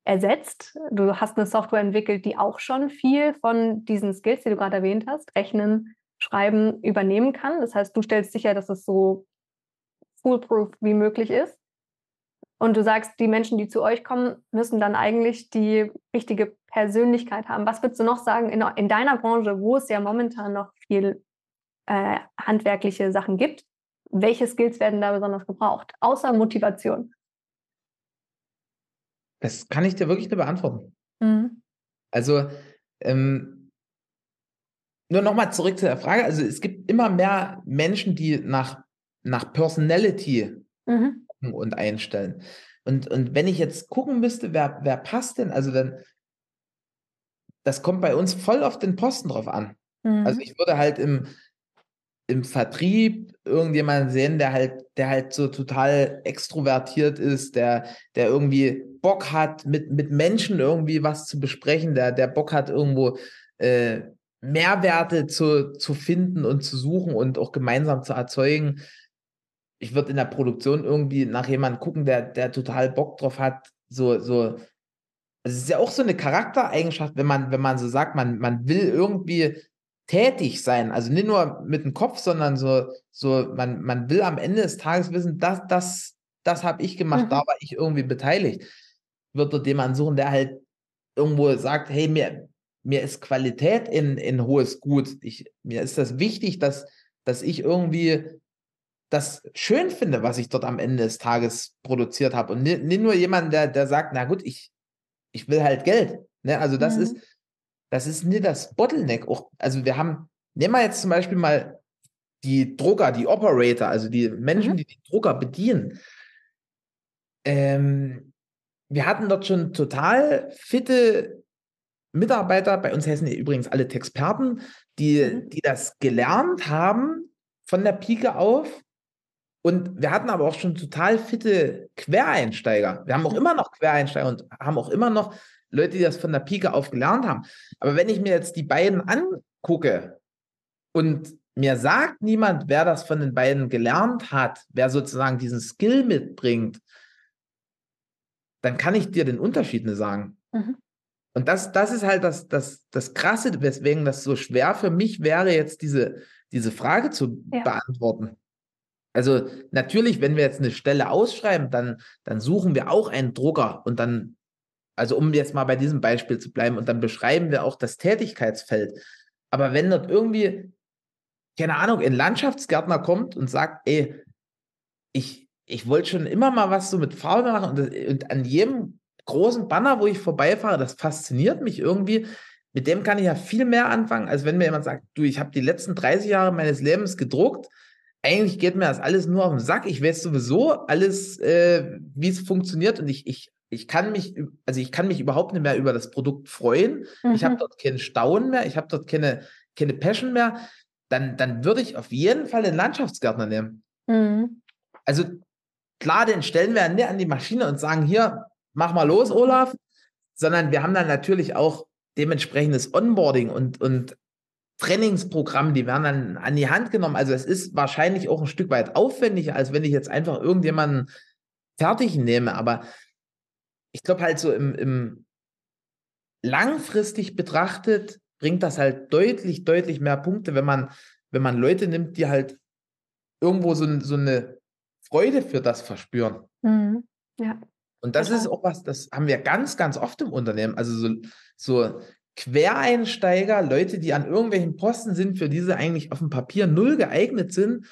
ersetzt. Du hast eine Software entwickelt, die auch schon viel von diesen Skills, die du gerade erwähnt hast, Rechnen, Schreiben, übernehmen kann. Das heißt, du stellst sicher, dass es so foolproof wie möglich ist. Und du sagst, die Menschen, die zu euch kommen, müssen dann eigentlich die richtige Persönlichkeit haben. Was würdest du noch sagen in, in deiner Branche, wo es ja momentan noch viel äh, handwerkliche Sachen gibt? Welche Skills werden da besonders gebraucht, außer Motivation? Das kann ich dir wirklich nicht beantworten. Mhm. Also, ähm, nur nochmal zurück zu der Frage. Also, es gibt immer mehr Menschen, die nach, nach Personality mhm und einstellen. Und, und wenn ich jetzt gucken müsste, wer, wer passt denn, also dann, das kommt bei uns voll auf den Posten drauf an. Mhm. Also ich würde halt im, im Vertrieb irgendjemanden sehen, der halt, der halt so total extrovertiert ist, der, der irgendwie Bock hat, mit, mit Menschen irgendwie was zu besprechen, der, der Bock hat, irgendwo äh, Mehrwerte zu, zu finden und zu suchen und auch gemeinsam zu erzeugen ich würde in der Produktion irgendwie nach jemandem gucken, der, der total Bock drauf hat, so, so, es ist ja auch so eine Charaktereigenschaft, wenn man, wenn man so sagt, man, man will irgendwie tätig sein, also nicht nur mit dem Kopf, sondern so, so, man, man will am Ende des Tages wissen, das, das, das habe ich gemacht, mhm. da war ich irgendwie beteiligt. Wird dort jemand suchen, der halt irgendwo sagt, hey, mir, mir ist Qualität in, in hohes Gut. Ich, mir ist das wichtig, dass, dass ich irgendwie das schön finde, was ich dort am Ende des Tages produziert habe. Und nicht, nur jemand, der, der sagt, na gut, ich, ich will halt Geld. Ne? Also das mhm. ist, das ist nicht das Bottleneck. Auch, also wir haben, nehmen wir jetzt zum Beispiel mal die Drucker, die Operator, also die Menschen, mhm. die die Drucker bedienen. Ähm, wir hatten dort schon total fitte Mitarbeiter, bei uns heißen die übrigens alle Texperten, die, mhm. die das gelernt haben von der Pike auf und wir hatten aber auch schon total fitte Quereinsteiger. Wir haben auch immer noch Quereinsteiger und haben auch immer noch Leute, die das von der Pike auf gelernt haben. Aber wenn ich mir jetzt die beiden angucke und mir sagt niemand, wer das von den beiden gelernt hat, wer sozusagen diesen Skill mitbringt, dann kann ich dir den Unterschied nicht sagen. Mhm. Und das, das ist halt das, das, das Krasse, weswegen das so schwer für mich wäre, jetzt diese, diese Frage zu ja. beantworten. Also natürlich, wenn wir jetzt eine Stelle ausschreiben, dann, dann suchen wir auch einen Drucker und dann also um jetzt mal bei diesem Beispiel zu bleiben, und dann beschreiben wir auch das Tätigkeitsfeld. Aber wenn dort irgendwie, keine Ahnung, ein Landschaftsgärtner kommt und sagt, ey, ich, ich wollte schon immer mal was so mit Farbe machen und, und an jedem großen Banner, wo ich vorbeifahre, das fasziniert mich irgendwie. Mit dem kann ich ja viel mehr anfangen, als wenn mir jemand sagt, du, ich habe die letzten 30 Jahre meines Lebens gedruckt. Eigentlich geht mir das alles nur auf den Sack. Ich weiß sowieso alles, äh, wie es funktioniert und ich, ich, ich kann mich, also ich kann mich überhaupt nicht mehr über das Produkt freuen. Mhm. Ich habe dort keinen Staunen mehr, ich habe dort keine, keine Passion mehr. Dann, dann würde ich auf jeden Fall den Landschaftsgärtner nehmen. Mhm. Also klar, den stellen wir nicht an die Maschine und sagen, hier, mach mal los, Olaf, sondern wir haben dann natürlich auch dementsprechendes Onboarding und, und Trainingsprogramm, die werden dann an die Hand genommen. Also es ist wahrscheinlich auch ein Stück weit aufwendiger, als wenn ich jetzt einfach irgendjemanden fertig nehme. Aber ich glaube halt so im, im langfristig betrachtet bringt das halt deutlich, deutlich mehr Punkte, wenn man, wenn man Leute nimmt, die halt irgendwo so, so eine Freude für das verspüren. Mhm. Ja. Und das ist auch was, das haben wir ganz, ganz oft im Unternehmen. Also so, so Quereinsteiger, Leute, die an irgendwelchen Posten sind, für diese eigentlich auf dem Papier null geeignet sind.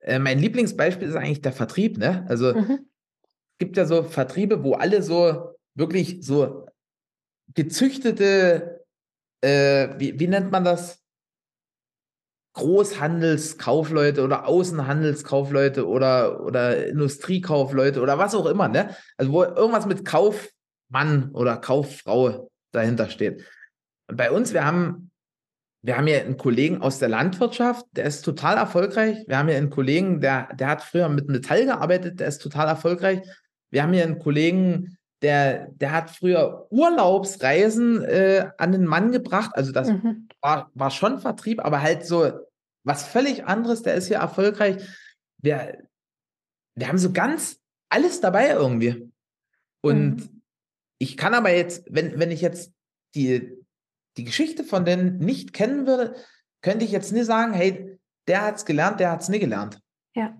Äh, mein Lieblingsbeispiel ist eigentlich der Vertrieb. Ne? Also mhm. es gibt ja so Vertriebe, wo alle so wirklich so gezüchtete, äh, wie, wie nennt man das? Großhandelskaufleute oder Außenhandelskaufleute oder, oder Industriekaufleute oder was auch immer, ne? Also wo irgendwas mit Kaufmann oder Kauffrau dahinter steht. Bei uns, wir haben, wir haben hier einen Kollegen aus der Landwirtschaft, der ist total erfolgreich. Wir haben hier einen Kollegen, der, der hat früher mit Metall gearbeitet, der ist total erfolgreich. Wir haben hier einen Kollegen, der, der hat früher Urlaubsreisen äh, an den Mann gebracht. Also das mhm. war, war schon Vertrieb, aber halt so was völlig anderes. Der ist hier erfolgreich. Wir, wir haben so ganz alles dabei irgendwie. Und mhm. ich kann aber jetzt, wenn, wenn ich jetzt die, die Geschichte von denen nicht kennen würde, könnte ich jetzt nie sagen, hey, der hat es gelernt, der hat es nie gelernt. Ja.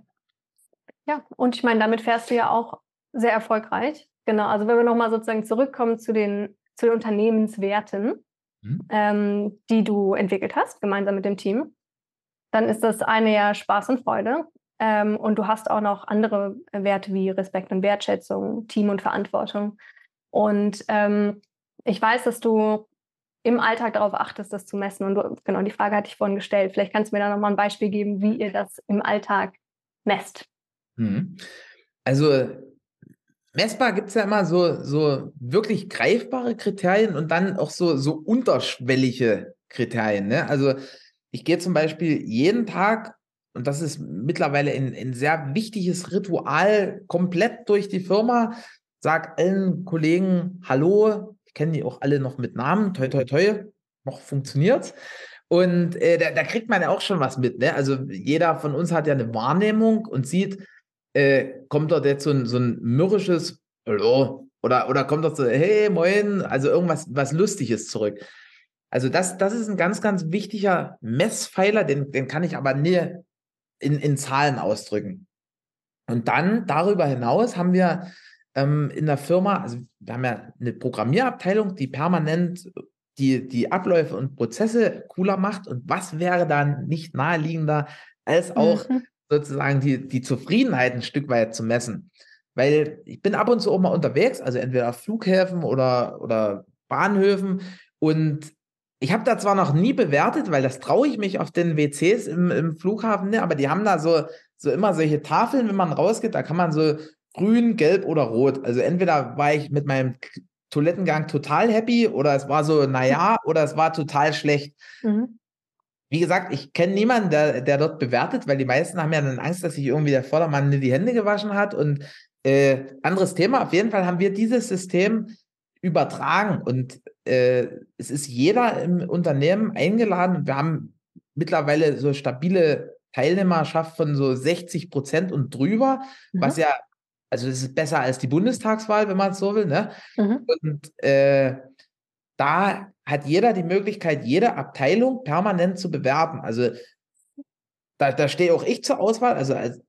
Ja, und ich meine, damit fährst du ja auch sehr erfolgreich. Genau, also wenn wir nochmal sozusagen zurückkommen zu den, zu den Unternehmenswerten, mhm. ähm, die du entwickelt hast, gemeinsam mit dem Team, dann ist das eine ja Spaß und Freude. Ähm, und du hast auch noch andere Werte wie Respekt und Wertschätzung, Team und Verantwortung. Und ähm, ich weiß, dass du im Alltag darauf achtest, das zu messen. Und du, genau, die Frage hatte ich vorhin gestellt. Vielleicht kannst du mir da nochmal ein Beispiel geben, wie ihr das im Alltag messt. Mhm. Also messbar gibt es ja immer so, so wirklich greifbare Kriterien und dann auch so, so unterschwellige Kriterien. Ne? Also ich gehe zum Beispiel jeden Tag, und das ist mittlerweile ein, ein sehr wichtiges Ritual, komplett durch die Firma, sag allen Kollegen Hallo, ich kenne die auch alle noch mit Namen, toi toi toi, noch funktioniert's. Und äh, da, da, kriegt man ja auch schon was mit. Ne? Also jeder von uns hat ja eine Wahrnehmung und sieht, äh, kommt dort jetzt so ein, so ein mürrisches Hallo oder, oder kommt dort so, hey, moin, also irgendwas was Lustiges zurück. Also das, das ist ein ganz, ganz wichtiger Messpfeiler, den, den kann ich aber nie in, in Zahlen ausdrücken. Und dann darüber hinaus haben wir ähm, in der Firma, also wir haben ja eine Programmierabteilung, die permanent die, die Abläufe und Prozesse cooler macht. Und was wäre dann nicht naheliegender, als auch mhm sozusagen die, die Zufriedenheit ein Stück weit zu messen. Weil ich bin ab und zu auch mal unterwegs, also entweder auf Flughäfen oder, oder Bahnhöfen und ich habe da zwar noch nie bewertet, weil das traue ich mich auf den WCs im, im Flughafen, ne, aber die haben da so, so immer solche Tafeln, wenn man rausgeht, da kann man so grün, gelb oder rot. Also entweder war ich mit meinem Toilettengang total happy oder es war so, naja, oder es war total schlecht. Mhm wie gesagt, ich kenne niemanden, der, der dort bewertet, weil die meisten haben ja dann Angst, dass sich irgendwie der Vordermann die Hände gewaschen hat. Und äh, anderes Thema, auf jeden Fall haben wir dieses System übertragen und äh, es ist jeder im Unternehmen eingeladen. Wir haben mittlerweile so stabile Teilnehmerschaft von so 60 Prozent und drüber, mhm. was ja, also das ist besser als die Bundestagswahl, wenn man es so will. Ne? Mhm. Und äh, da hat jeder die Möglichkeit, jede Abteilung permanent zu bewerben. Also da, da stehe auch ich zur Auswahl, also als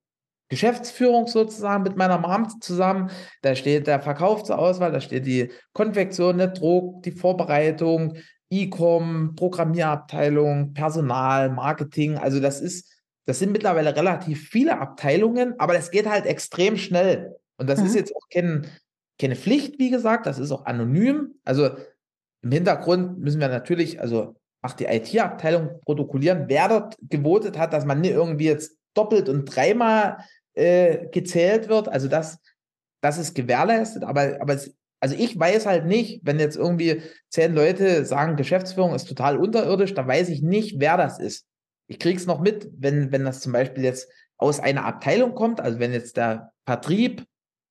Geschäftsführung sozusagen mit meiner Mom zusammen. Da steht der Verkauf zur Auswahl, da steht die Konfektion, der Druck, die Vorbereitung, E-Com, Programmierabteilung, Personal, Marketing. Also das ist, das sind mittlerweile relativ viele Abteilungen, aber das geht halt extrem schnell. Und das mhm. ist jetzt auch kein, keine Pflicht, wie gesagt, das ist auch anonym. Also im Hintergrund müssen wir natürlich, also macht die IT-Abteilung protokollieren, wer dort gewotet hat, dass man nicht irgendwie jetzt doppelt und dreimal äh, gezählt wird. Also das, das ist gewährleistet, aber, aber es, also ich weiß halt nicht, wenn jetzt irgendwie zehn Leute sagen, Geschäftsführung ist total unterirdisch, dann weiß ich nicht, wer das ist. Ich kriege es noch mit, wenn, wenn das zum Beispiel jetzt aus einer Abteilung kommt, also wenn jetzt der Vertrieb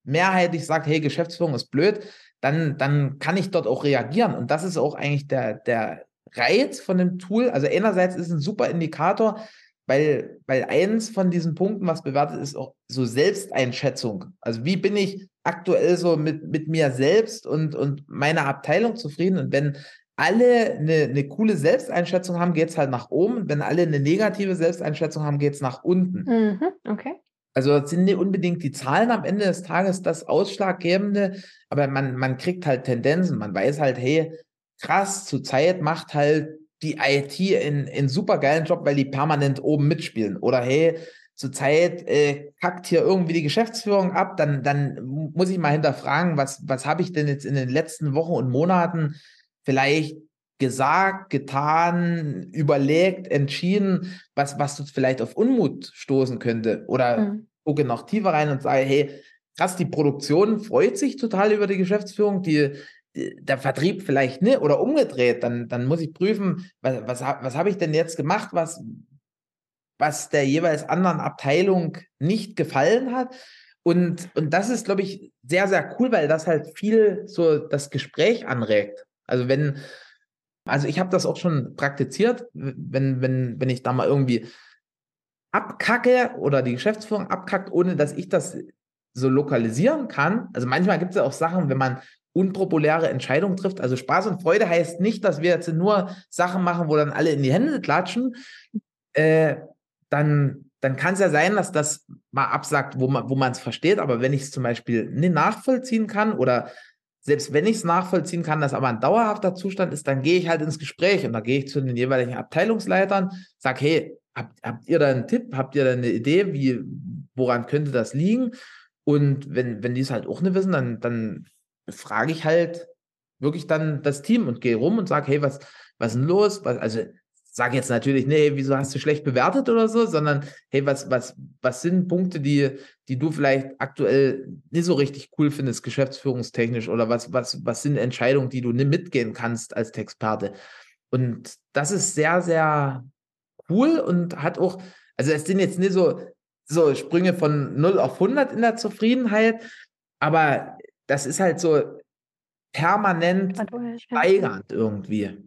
mehrheitlich sagt, hey, Geschäftsführung ist blöd, dann, dann kann ich dort auch reagieren. Und das ist auch eigentlich der, der Reiz von dem Tool. Also einerseits ist es ein super Indikator, weil, weil eins von diesen Punkten, was bewertet ist, auch so Selbsteinschätzung. Also wie bin ich aktuell so mit, mit mir selbst und, und meiner Abteilung zufrieden? Und wenn alle eine, eine coole Selbsteinschätzung haben, geht es halt nach oben. Wenn alle eine negative Selbsteinschätzung haben, geht es nach unten. Mhm, okay. Also sind nicht unbedingt die Zahlen am Ende des Tages das Ausschlaggebende, aber man, man kriegt halt Tendenzen. Man weiß halt, hey, krass, zurzeit macht halt die IT einen, einen super geilen Job, weil die permanent oben mitspielen. Oder hey, zurzeit äh, kackt hier irgendwie die Geschäftsführung ab, dann, dann muss ich mal hinterfragen, was, was habe ich denn jetzt in den letzten Wochen und Monaten vielleicht gesagt, getan, überlegt, entschieden, was, was du vielleicht auf Unmut stoßen könnte. Oder mhm. gucke noch tiefer rein und sage, hey, krass, die Produktion freut sich total über die Geschäftsführung, die, die der Vertrieb vielleicht nicht oder umgedreht, dann, dann muss ich prüfen, was, was, was habe ich denn jetzt gemacht, was, was der jeweils anderen Abteilung nicht gefallen hat. Und, und das ist, glaube ich, sehr, sehr cool, weil das halt viel so das Gespräch anregt. Also wenn, also ich habe das auch schon praktiziert, wenn, wenn, wenn ich da mal irgendwie abkacke oder die Geschäftsführung abkackt, ohne dass ich das so lokalisieren kann. Also manchmal gibt es ja auch Sachen, wenn man unpopuläre Entscheidungen trifft. Also Spaß und Freude heißt nicht, dass wir jetzt nur Sachen machen, wo dann alle in die Hände klatschen. Äh, dann, dann kann es ja sein, dass das mal absagt, wo man wo es versteht. Aber wenn ich es zum Beispiel nicht nachvollziehen kann oder selbst wenn ich es nachvollziehen kann, dass aber ein dauerhafter Zustand ist, dann gehe ich halt ins Gespräch und da gehe ich zu den jeweiligen Abteilungsleitern, sage, hey, habt, habt ihr da einen Tipp, habt ihr da eine Idee, wie, woran könnte das liegen? Und wenn, wenn die es halt auch nicht wissen, dann, dann frage ich halt wirklich dann das Team und gehe rum und sage, hey, was, was ist denn los? Was, also sage jetzt natürlich, nee, wieso hast du schlecht bewertet oder so, sondern hey, was, was, was sind Punkte, die, die du vielleicht aktuell nicht so richtig cool findest, geschäftsführungstechnisch oder was, was, was sind Entscheidungen, die du nicht mitgehen kannst als Textparte? Und das ist sehr, sehr cool und hat auch, also es sind jetzt nicht so, so Sprünge von 0 auf 100 in der Zufriedenheit, aber das ist halt so permanent steigernd irgendwie.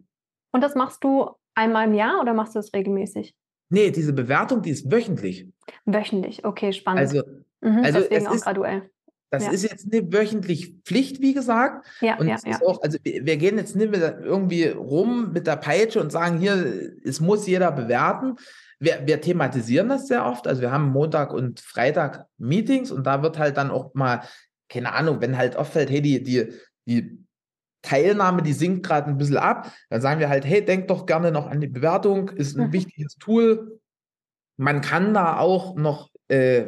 Und das machst du einmal im Jahr oder machst du das regelmäßig? Nee, diese Bewertung, die ist wöchentlich. Wöchentlich, okay, spannend. Also, mhm, also deswegen auch ist, graduell. Das ja. ist jetzt nicht wöchentlich Pflicht, wie gesagt. Ja, und ja, ja. Auch, also wir gehen jetzt nicht irgendwie rum mit der Peitsche und sagen, hier, es muss jeder bewerten. Wir, wir thematisieren das sehr oft. Also wir haben Montag und Freitag Meetings und da wird halt dann auch mal, keine Ahnung, wenn halt auffällt, hey, die, die, die Teilnahme, die sinkt gerade ein bisschen ab. Dann sagen wir halt, hey, denk doch gerne noch an die Bewertung, ist ein mhm. wichtiges Tool. Man kann da auch noch äh,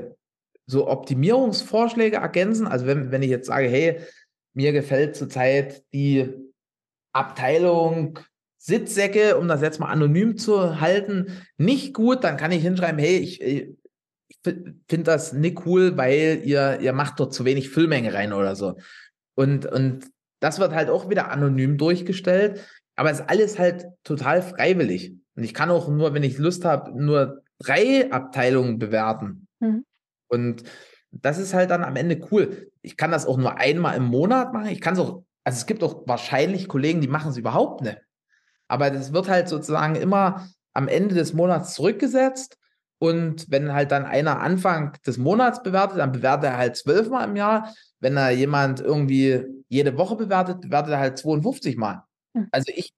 so Optimierungsvorschläge ergänzen. Also wenn, wenn ich jetzt sage, hey, mir gefällt zurzeit die Abteilung Sitzsäcke, um das jetzt mal anonym zu halten, nicht gut, dann kann ich hinschreiben, hey, ich, ich finde das nicht cool, weil ihr, ihr macht dort zu wenig Füllmenge rein oder so. Und, und das wird halt auch wieder anonym durchgestellt, aber es ist alles halt total freiwillig. Und ich kann auch nur, wenn ich Lust habe, nur drei Abteilungen bewerten. Mhm. Und das ist halt dann am Ende cool. Ich kann das auch nur einmal im Monat machen. Ich kann es auch, also es gibt auch wahrscheinlich Kollegen, die machen es überhaupt nicht. Aber das wird halt sozusagen immer am Ende des Monats zurückgesetzt. Und wenn halt dann einer Anfang des Monats bewertet, dann bewertet er halt zwölfmal im Jahr. Wenn er jemand irgendwie jede Woche bewertet, bewertet er halt 52 Mal. Mhm. Also ich,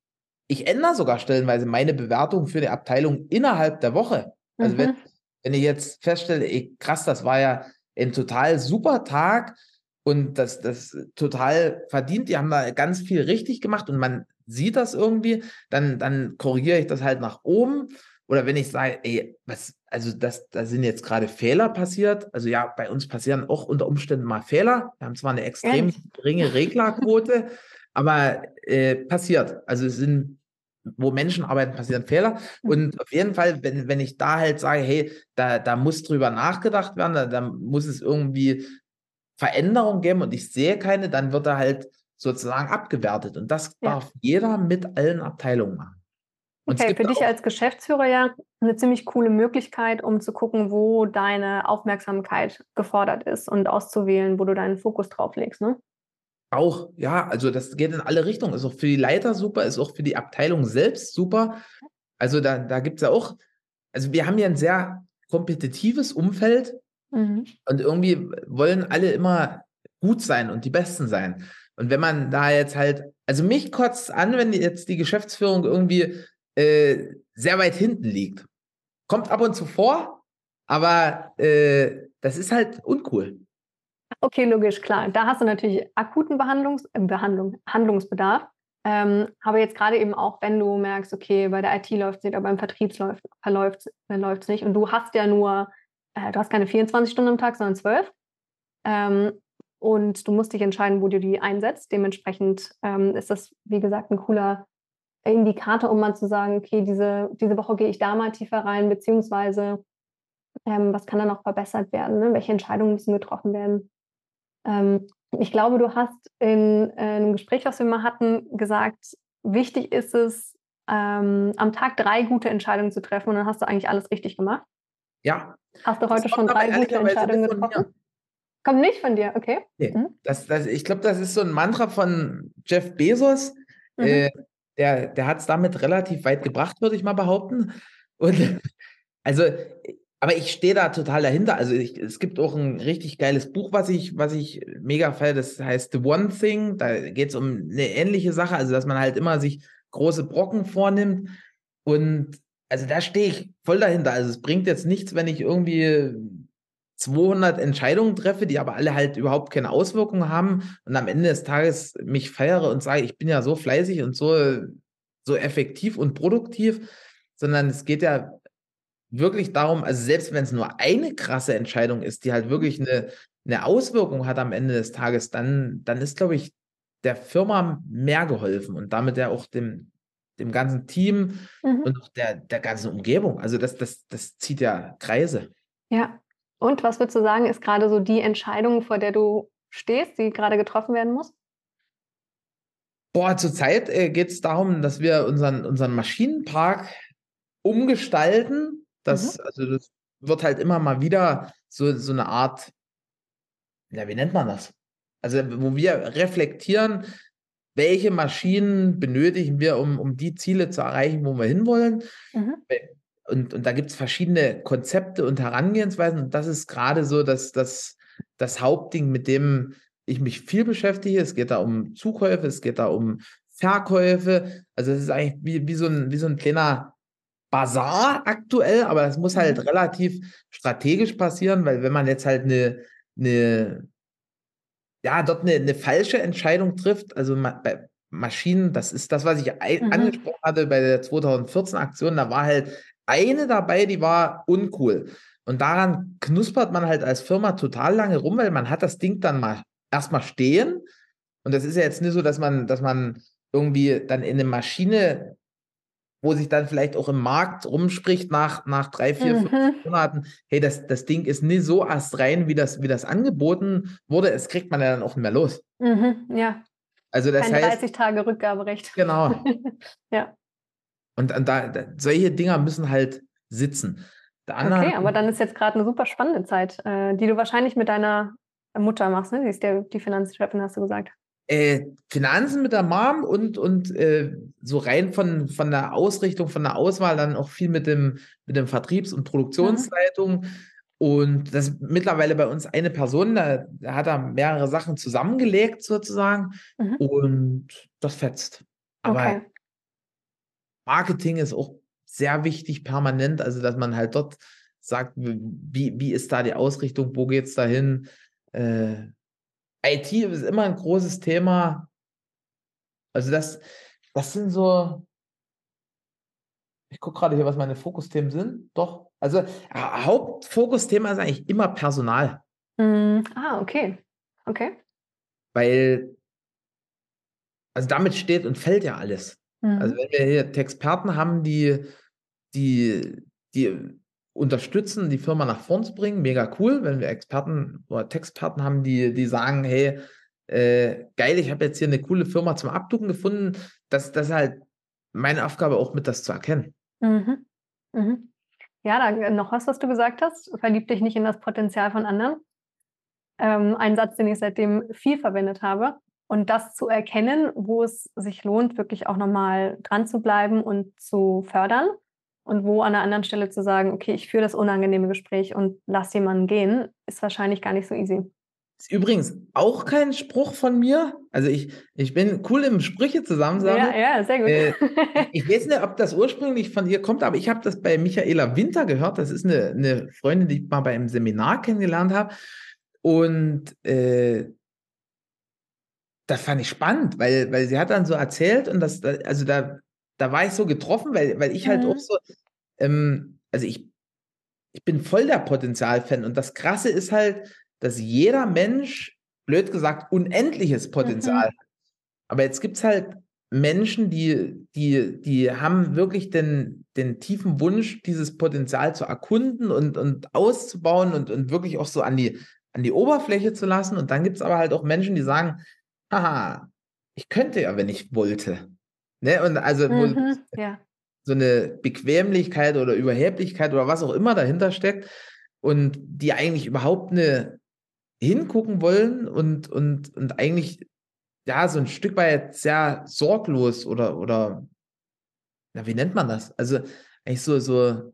ich ändere sogar stellenweise meine Bewertung für die Abteilung innerhalb der Woche. Also mhm. wenn, wenn ich jetzt feststelle, ey, krass, das war ja ein total super Tag und das, das total verdient, die haben da ganz viel richtig gemacht und man sieht das irgendwie, dann, dann korrigiere ich das halt nach oben. Oder wenn ich sage, ey, was, also das, da sind jetzt gerade Fehler passiert. Also ja, bei uns passieren auch unter Umständen mal Fehler. Wir haben zwar eine extrem Echt? geringe Reglerquote, aber äh, passiert. Also es sind, wo Menschen arbeiten, passieren Fehler. Mhm. Und auf jeden Fall, wenn, wenn ich da halt sage, hey, da, da muss drüber nachgedacht werden, da, da muss es irgendwie Veränderungen geben und ich sehe keine, dann wird er halt sozusagen abgewertet. Und das ja. darf jeder mit allen Abteilungen machen. Und okay, für dich als Geschäftsführer ja eine ziemlich coole Möglichkeit, um zu gucken, wo deine Aufmerksamkeit gefordert ist und auszuwählen, wo du deinen Fokus drauf legst, ne? Auch, ja, also das geht in alle Richtungen. Ist auch für die Leiter super, ist auch für die Abteilung selbst super. Also da, da gibt es ja auch, also wir haben ja ein sehr kompetitives Umfeld mhm. und irgendwie wollen alle immer gut sein und die Besten sein. Und wenn man da jetzt halt, also mich kotzt an, wenn jetzt die Geschäftsführung irgendwie äh, sehr weit hinten liegt. Kommt ab und zu vor, aber äh, das ist halt uncool. Okay, logisch, klar. Da hast du natürlich akuten Behandlungs äh, Behandlung, Handlungsbedarf. Ähm, aber jetzt gerade eben auch, wenn du merkst, okay, bei der IT läuft es nicht, aber beim Vertrieb läuft es nicht und du hast ja nur, äh, du hast keine 24 Stunden am Tag, sondern 12. Ähm, und du musst dich entscheiden, wo du die einsetzt. Dementsprechend ähm, ist das, wie gesagt, ein cooler Indikator, um mal zu sagen, okay, diese, diese Woche gehe ich da mal tiefer rein, beziehungsweise ähm, was kann da noch verbessert werden, ne? welche Entscheidungen müssen getroffen werden. Ähm, ich glaube, du hast in, äh, einem Gespräch, was wir mal hatten, gesagt, wichtig ist es, ähm, am Tag drei gute Entscheidungen zu treffen und dann hast du eigentlich alles richtig gemacht. Ja. Hast du heute schon drei gute Entscheidungen getroffen? Kommt nicht von dir, okay. Nee, mhm. das, das, ich glaube, das ist so ein Mantra von Jeff Bezos. Mhm. Äh, der, der hat es damit relativ weit gebracht, würde ich mal behaupten. Und <laughs> also, aber ich stehe da total dahinter. Also ich, es gibt auch ein richtig geiles Buch, was ich, was ich mega feiere, das heißt The One Thing. Da geht es um eine ähnliche Sache, also dass man halt immer sich große Brocken vornimmt. Und also da stehe ich voll dahinter. Also es bringt jetzt nichts, wenn ich irgendwie 200 Entscheidungen treffe, die aber alle halt überhaupt keine Auswirkungen haben und am Ende des Tages mich feiere und sage, ich bin ja so fleißig und so, so effektiv und produktiv, sondern es geht ja wirklich darum, also selbst wenn es nur eine krasse Entscheidung ist, die halt wirklich eine, eine Auswirkung hat am Ende des Tages, dann, dann ist, glaube ich, der Firma mehr geholfen und damit ja auch dem, dem ganzen Team mhm. und auch der, der ganzen Umgebung. Also das, das, das zieht ja Kreise. Ja, und was würdest du sagen, ist gerade so die Entscheidung, vor der du stehst, die gerade getroffen werden muss? Boah, zurzeit äh, geht es darum, dass wir unseren, unseren Maschinenpark umgestalten. Das, mhm. also das wird halt immer mal wieder so, so eine Art, ja, wie nennt man das? Also, wo wir reflektieren, welche Maschinen benötigen wir, um, um die Ziele zu erreichen, wo wir hinwollen. Mhm und, und da gibt es verschiedene Konzepte und Herangehensweisen. Und das ist gerade so das, das, das Hauptding, mit dem ich mich viel beschäftige. Es geht da um Zukäufe, es geht da um Verkäufe. Also es ist eigentlich wie, wie, so ein, wie so ein kleiner Bazar aktuell, aber das muss halt mhm. relativ strategisch passieren, weil wenn man jetzt halt eine, eine ja, dort eine, eine falsche Entscheidung trifft, also bei Maschinen, das ist das, was ich mhm. angesprochen hatte bei der 2014 Aktion, da war halt eine dabei, die war uncool. Und daran knuspert man halt als Firma total lange rum, weil man hat das Ding dann mal erstmal stehen. Und das ist ja jetzt nicht so, dass man, dass man irgendwie dann in eine Maschine, wo sich dann vielleicht auch im Markt rumspricht nach, nach drei, vier, mhm. fünf Monaten, hey, das, das Ding ist nie so astrein, wie das, wie das angeboten wurde. Es kriegt man ja dann auch nicht mehr los. Mhm, ja. Also das Kein heißt, 30 Tage Rückgaberecht. Genau. <laughs> ja. Und, und da, da, solche Dinger müssen halt sitzen. okay, aber dann ist jetzt gerade eine super spannende Zeit, äh, die du wahrscheinlich mit deiner Mutter machst, ne? Sie ist der, die Finanzchefin, hast du gesagt. Äh, Finanzen mit der Mom und, und äh, so rein von, von der Ausrichtung, von der Auswahl dann auch viel mit dem, mit dem Vertriebs- und Produktionsleitung. Mhm. Und das ist mittlerweile bei uns eine Person, da, da hat er mehrere Sachen zusammengelegt sozusagen mhm. und das fetzt. Aber okay. Marketing ist auch sehr wichtig permanent, also dass man halt dort sagt, wie, wie ist da die Ausrichtung, wo geht es dahin? Äh, IT ist immer ein großes Thema. Also das, das sind so, ich gucke gerade hier, was meine Fokusthemen sind. Doch, also Hauptfokusthema ist eigentlich immer Personal. Mm, ah, okay. Okay. Weil, also damit steht und fällt ja alles. Also mhm. Also wenn wir hier Experten haben, die, die, die unterstützen, die Firma nach vorn zu bringen, mega cool. Wenn wir Experten oder Textperten haben, die, die sagen, hey, äh, geil, ich habe jetzt hier eine coole Firma zum Abducken gefunden, das, das ist halt meine Aufgabe auch mit das zu erkennen. Mhm. Mhm. Ja, da noch was, was du gesagt hast. Verlieb dich nicht in das Potenzial von anderen. Ähm, ein Satz, den ich seitdem viel verwendet habe. Und das zu erkennen, wo es sich lohnt, wirklich auch nochmal dran zu bleiben und zu fördern. Und wo an der anderen Stelle zu sagen, okay, ich führe das unangenehme Gespräch und lass jemanden gehen, ist wahrscheinlich gar nicht so easy. Ist übrigens auch kein Spruch von mir. Also ich, ich bin cool im Sprüche zusammensammeln. Ja, ja, sehr gut. Äh, <laughs> ich weiß nicht, ob das ursprünglich von ihr kommt, aber ich habe das bei Michaela Winter gehört. Das ist eine, eine Freundin, die ich mal bei einem Seminar kennengelernt habe. Und äh, das fand ich spannend, weil, weil sie hat dann so erzählt und das, also da, da war ich so getroffen, weil, weil ich halt mhm. auch so, ähm, also ich, ich bin voll der Potenzialfan und das Krasse ist halt, dass jeder Mensch, blöd gesagt, unendliches Potenzial mhm. Aber jetzt gibt es halt Menschen, die, die, die haben wirklich den, den tiefen Wunsch, dieses Potenzial zu erkunden und, und auszubauen und, und wirklich auch so an die, an die Oberfläche zu lassen. Und dann gibt es aber halt auch Menschen, die sagen, haha, ich könnte ja, wenn ich wollte. Ne? Und also mhm, ja. so eine Bequemlichkeit oder Überheblichkeit oder was auch immer dahinter steckt und die eigentlich überhaupt eine hingucken wollen und, und, und eigentlich ja so ein Stück weit sehr sorglos oder, oder na, wie nennt man das? Also eigentlich so, so,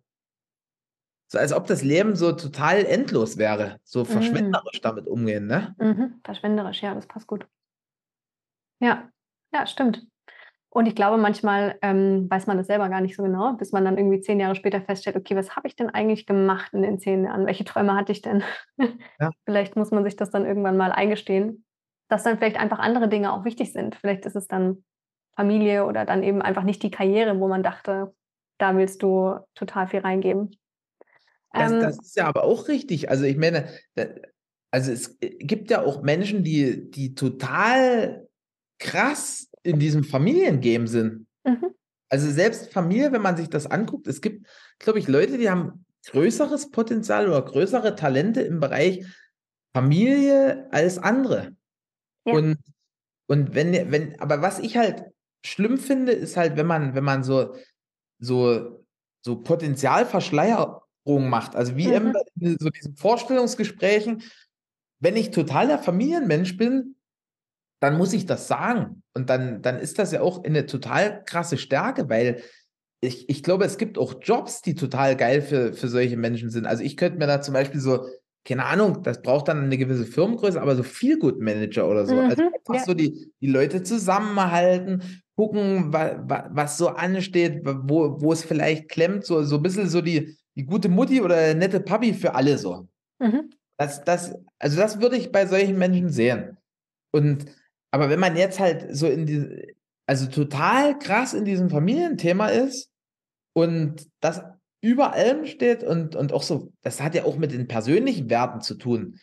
so als ob das Leben so total endlos wäre, so mhm. verschwenderisch mhm. damit umgehen, ne? Mhm. Verschwenderisch, ja, das passt gut. Ja, ja, stimmt. Und ich glaube, manchmal ähm, weiß man das selber gar nicht so genau, bis man dann irgendwie zehn Jahre später feststellt, okay, was habe ich denn eigentlich gemacht in den zehn Jahren? Welche Träume hatte ich denn? <laughs> Ja. vielleicht muss man sich das dann irgendwann mal eingestehen, dass dann vielleicht einfach andere Dinge auch wichtig sind. Vielleicht ist es dann Familie oder dann eben einfach nicht die Karriere, wo man dachte, da willst du total viel reingeben. Das, ähm, das ist ja aber auch richtig. Also ich meine, also es gibt ja auch Menschen, die, die total krass in diesem Familiengame sind. Mhm. Also selbst Familie, wenn man sich das anguckt, es gibt, glaube ich, Leute, die haben größeres Potenzial oder größere Talente im Bereich Familie als andere. Ja. Und, und wenn, wenn, aber was ich halt schlimm finde, ist halt, wenn man, wenn man so, so, so Potenzialverschleierung macht. Also wie mhm. in so diesen Vorstellungsgesprächen, wenn ich totaler Familienmensch bin, dann muss ich das sagen. Und dann, dann ist das ja auch eine total krasse Stärke, weil ich, ich glaube, es gibt auch Jobs, die total geil für, für solche Menschen sind. Also ich könnte mir da zum Beispiel so, keine Ahnung, das braucht dann eine gewisse Firmengröße, aber so viel Good Manager oder so. Also mhm, also einfach ja. so die, die Leute zusammenhalten, gucken, wa, wa, was so ansteht, wo, wo es vielleicht klemmt, so, so ein bisschen so die, die gute Mutti oder nette Papi für alle so. Mhm. Das, das, also das würde ich bei solchen Menschen sehen. Und aber wenn man jetzt halt so in die, also total krass in diesem Familienthema ist und das über allem steht und, und auch so, das hat ja auch mit den persönlichen Werten zu tun.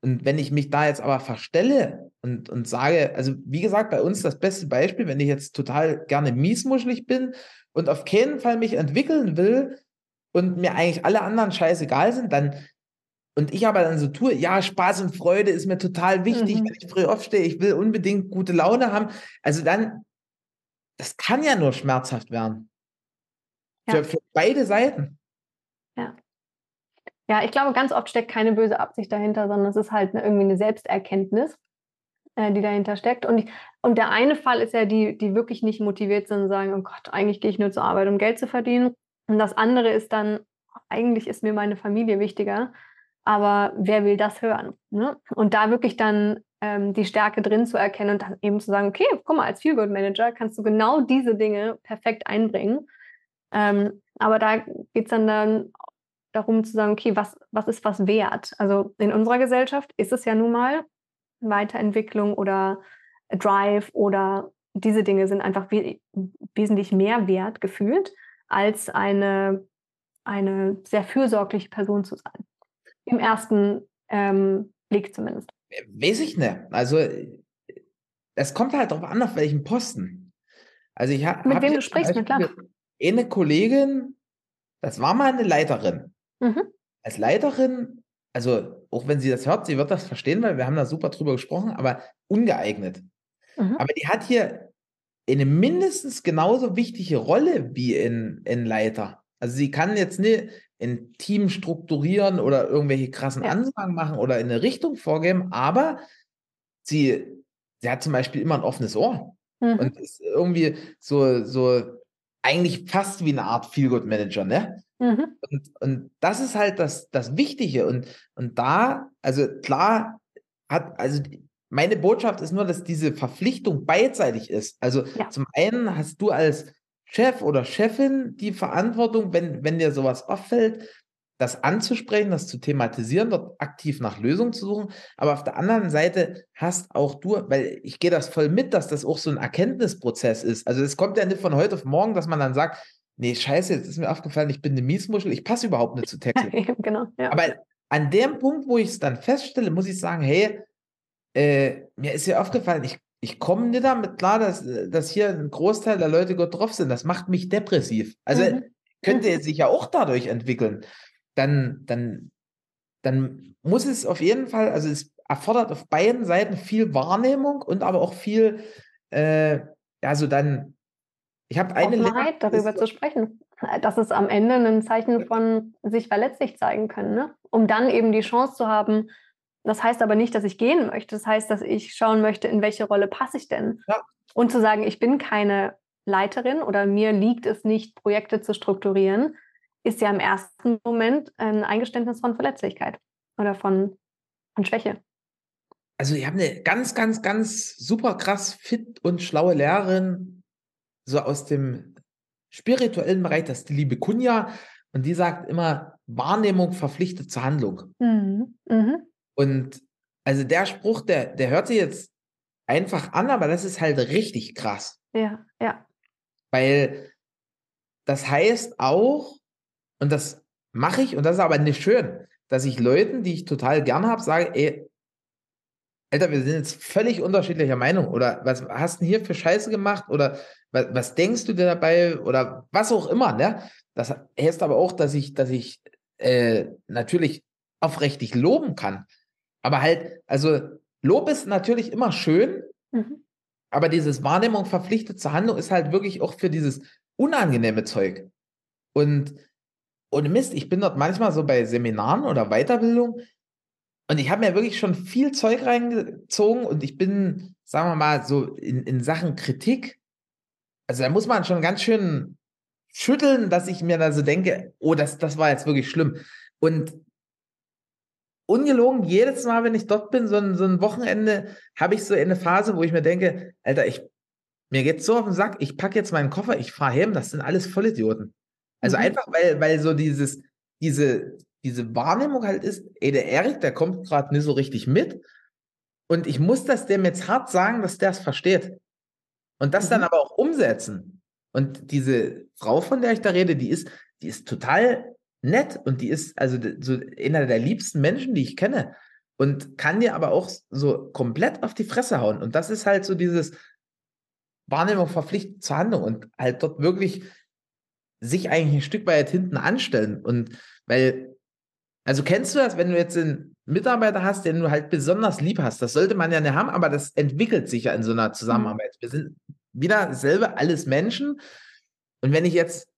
Und wenn ich mich da jetzt aber verstelle und, und sage, also wie gesagt, bei uns das beste Beispiel, wenn ich jetzt total gerne miesmuschelig bin und auf keinen Fall mich entwickeln will und mir eigentlich alle anderen scheißegal sind, dann und ich aber dann so tue, ja, Spaß und Freude ist mir total wichtig, mhm. wenn ich früh aufstehe, ich will unbedingt gute Laune haben. Also dann, das kann ja nur schmerzhaft werden. Ja. Für, für beide Seiten. Ja. Ja, ich glaube, ganz oft steckt keine böse Absicht dahinter, sondern es ist halt eine, irgendwie eine Selbsterkenntnis, äh, die dahinter steckt. Und, ich, und der eine Fall ist ja die, die wirklich nicht motiviert sind und sagen, oh Gott, eigentlich gehe ich nur zur Arbeit, um Geld zu verdienen. Und das andere ist dann, eigentlich ist mir meine Familie wichtiger aber wer will das hören? Ne? Und da wirklich dann ähm, die Stärke drin zu erkennen und dann eben zu sagen, okay, guck mal, als Feelgood Manager kannst du genau diese Dinge perfekt einbringen. Ähm, aber da geht es dann, dann darum zu sagen, okay, was, was ist was wert? Also in unserer Gesellschaft ist es ja nun mal Weiterentwicklung oder Drive oder diese Dinge sind einfach we wesentlich mehr wert gefühlt, als eine, eine sehr fürsorgliche Person zu sein. Im ersten ähm, Blick zumindest. Weiß ich nicht. Also es kommt halt darauf an, auf welchem Posten. Also ich habe. Mit wem du sprichst, mit klar. Eine Kollegin, das war mal eine Leiterin. Mhm. Als Leiterin, also auch wenn sie das hört, sie wird das verstehen, weil wir haben da super drüber gesprochen, aber ungeeignet. Mhm. Aber die hat hier eine mindestens genauso wichtige Rolle wie in, in Leiter. Also sie kann jetzt nicht ein Team strukturieren oder irgendwelche krassen ja. Ansagen machen oder in eine Richtung vorgeben, aber sie, sie hat zum Beispiel immer ein offenes Ohr mhm. und ist irgendwie so, so eigentlich fast wie eine Art Feel-Good-Manager, ne? Mhm. Und, und das ist halt das, das Wichtige. Und, und da, also klar, hat, also meine Botschaft ist nur, dass diese Verpflichtung beidseitig ist. Also ja. zum einen hast du als Chef oder Chefin die Verantwortung, wenn, wenn dir sowas auffällt, das anzusprechen, das zu thematisieren, dort aktiv nach Lösungen zu suchen. Aber auf der anderen Seite hast auch du, weil ich gehe das voll mit, dass das auch so ein Erkenntnisprozess ist. Also es kommt ja nicht von heute auf morgen, dass man dann sagt, nee, scheiße, jetzt ist mir aufgefallen, ich bin eine Miesmuschel, ich passe überhaupt nicht zu Texten. <laughs> genau, ja. Aber an dem Punkt, wo ich es dann feststelle, muss ich sagen, hey, äh, mir ist ja aufgefallen, ich, ich komme nicht damit klar, dass, dass hier ein Großteil der Leute gut drauf sind. Das macht mich depressiv. Also mhm. könnte sich ja auch dadurch entwickeln. Dann, dann, dann muss es auf jeden Fall, also es erfordert auf beiden Seiten viel Wahrnehmung und aber auch viel, äh, also dann, ich habe eine Offenheit, darüber zu sprechen. Das ist am Ende ein Zeichen von sich verletzlich zeigen können, ne? um dann eben die Chance zu haben, das heißt aber nicht, dass ich gehen möchte. Das heißt, dass ich schauen möchte, in welche Rolle passe ich denn. Ja. Und zu sagen, ich bin keine Leiterin oder mir liegt es nicht, Projekte zu strukturieren, ist ja im ersten Moment ein Eingeständnis von Verletzlichkeit oder von, von Schwäche. Also ich habe eine ganz, ganz, ganz super krass fit und schlaue Lehrerin, so aus dem spirituellen Bereich, das ist die liebe Kunja, und die sagt immer, Wahrnehmung verpflichtet zur Handlung. Mhm. Mhm. Und also der Spruch, der, der hört sich jetzt einfach an, aber das ist halt richtig krass. Ja, ja. Weil das heißt auch, und das mache ich, und das ist aber nicht schön, dass ich Leuten, die ich total gerne habe, sage, ey, Alter, wir sind jetzt völlig unterschiedlicher Meinung. Oder was hast du denn hier für Scheiße gemacht? Oder was, was denkst du dir dabei? Oder was auch immer, ne? Das heißt aber auch, dass ich, dass ich äh, natürlich aufrichtig loben kann. Aber halt, also Lob ist natürlich immer schön, mhm. aber dieses Wahrnehmung verpflichtet zur Handlung ist halt wirklich auch für dieses unangenehme Zeug. Und ohne Mist, ich bin dort manchmal so bei Seminaren oder Weiterbildung und ich habe mir wirklich schon viel Zeug reingezogen und ich bin, sagen wir mal, so in, in Sachen Kritik, also da muss man schon ganz schön schütteln, dass ich mir da so denke, oh, das, das war jetzt wirklich schlimm. Und ungelogen, jedes Mal, wenn ich dort bin, so ein, so ein Wochenende, habe ich so eine Phase, wo ich mir denke, Alter, ich, mir geht's so auf den Sack, ich packe jetzt meinen Koffer, ich fahre heim, das sind alles Vollidioten. Also mhm. einfach, weil, weil so dieses, diese, diese Wahrnehmung halt ist, ey, der Erik, der kommt gerade nicht so richtig mit. Und ich muss das dem jetzt hart sagen, dass der es versteht. Und das mhm. dann aber auch umsetzen. Und diese Frau, von der ich da rede, die ist, die ist total nett und die ist also so einer der liebsten Menschen, die ich kenne und kann dir aber auch so komplett auf die Fresse hauen. Und das ist halt so dieses Wahrnehmung verpflichtet zur Handlung und halt dort wirklich sich eigentlich ein Stück weit hinten anstellen. Und weil, also kennst du das, wenn du jetzt einen Mitarbeiter hast, den du halt besonders lieb hast, das sollte man ja nicht haben, aber das entwickelt sich ja in so einer mhm. Zusammenarbeit. Wir sind wieder selber alles Menschen. Und wenn ich jetzt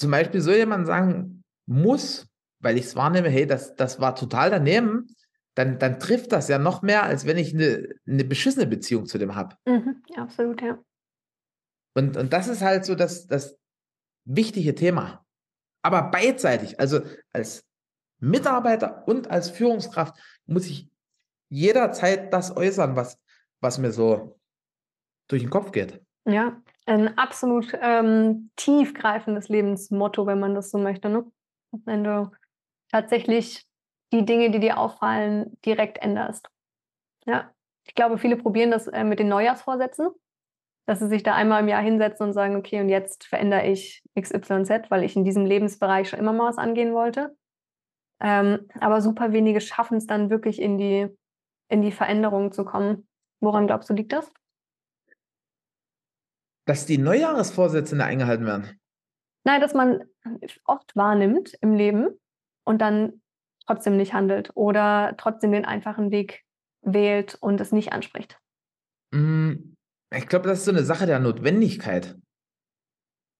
zum Beispiel so jemand sagen muss, weil ich es wahrnehme, hey, das, das war total daneben, dann, dann trifft das ja noch mehr, als wenn ich eine, eine beschissene Beziehung zu dem habe. Mhm, absolut, ja. Und, und das ist halt so das, das wichtige Thema. Aber beidseitig, also als Mitarbeiter und als Führungskraft muss ich jederzeit das äußern, was, was mir so durch den Kopf geht. Ja, ein absolut ähm, tiefgreifendes Lebensmotto, wenn man das so möchte. Ne? wenn du tatsächlich die Dinge, die dir auffallen, direkt änderst. Ja, ich glaube, viele probieren das äh, mit den Neujahrsvorsätzen, dass sie sich da einmal im Jahr hinsetzen und sagen, okay, und jetzt verändere ich XYZ, weil ich in diesem Lebensbereich schon immer mal was angehen wollte. Ähm, aber super wenige schaffen es dann wirklich in die, in die Veränderung zu kommen. Woran glaubst du, liegt das? Dass die Neujahresvorsätze nicht eingehalten werden. Nein, dass man oft wahrnimmt im Leben und dann trotzdem nicht handelt oder trotzdem den einfachen Weg wählt und es nicht anspricht. Mm, ich glaube, das ist so eine Sache der Notwendigkeit.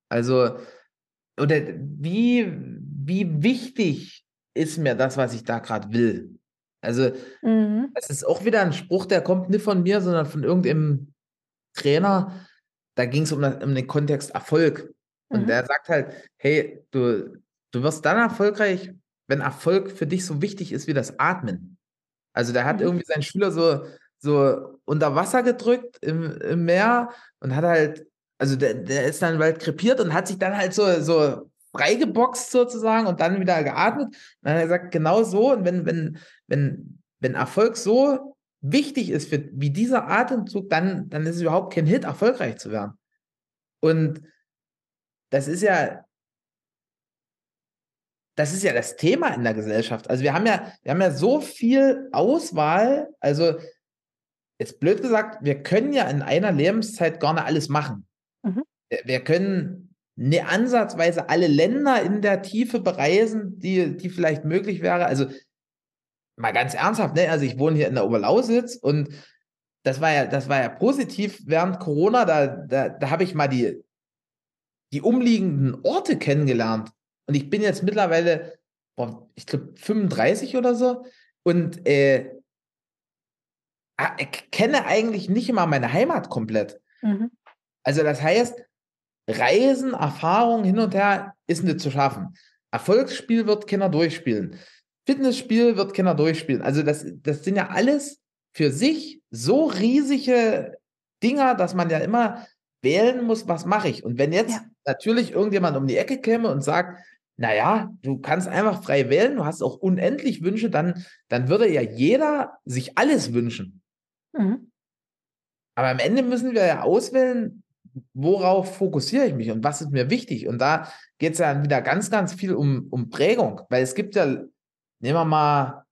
Also, oder wie, wie wichtig ist mir das, was ich da gerade will? Also, mhm. das ist auch wieder ein Spruch, der kommt nicht von mir, sondern von irgendeinem Trainer. Da ging es um, um, den Kontext Erfolg. Und mhm. der sagt halt, hey, du, du wirst dann erfolgreich, wenn Erfolg für dich so wichtig ist wie das Atmen. Also der hat mhm. irgendwie seinen Schüler so, so unter Wasser gedrückt im, im Meer und hat halt, also der, der ist dann bald krepiert und hat sich dann halt so, so freigeboxt sozusagen und dann wieder geatmet. Und dann hat er gesagt, genau so. Und wenn, wenn, wenn, wenn Erfolg so wichtig ist für, wie dieser Atemzug, dann, dann ist es überhaupt kein Hit, erfolgreich zu werden. Und das ist ja, das ist ja das Thema in der Gesellschaft. Also wir haben ja, wir haben ja so viel Auswahl. Also jetzt blöd gesagt, wir können ja in einer Lebenszeit gar nicht alles machen. Mhm. Wir können ne ansatzweise alle Länder in der Tiefe bereisen, die, die vielleicht möglich wäre. Also mal ganz ernsthaft, ne? Also ich wohne hier in der Oberlausitz und das war ja, das war ja positiv während Corona. Da, da, da habe ich mal die, die umliegenden Orte kennengelernt. Und ich bin jetzt mittlerweile, boah, ich glaube, 35 oder so. Und äh, ah, ich kenne eigentlich nicht mal meine Heimat komplett. Mhm. Also das heißt, Reisen, Erfahrung hin und her ist nicht zu schaffen. Erfolgsspiel wird keiner durchspielen. Fitnessspiel wird keiner durchspielen. Also das, das sind ja alles für sich so riesige Dinger, dass man ja immer wählen muss, was mache ich. Und wenn jetzt ja. natürlich irgendjemand um die Ecke käme und sagt, naja, du kannst einfach frei wählen, du hast auch unendlich Wünsche, dann, dann würde ja jeder sich alles wünschen. Mhm. Aber am Ende müssen wir ja auswählen, worauf fokussiere ich mich und was ist mir wichtig. Und da geht es ja wieder ganz, ganz viel um, um Prägung, weil es gibt ja, nehmen wir mal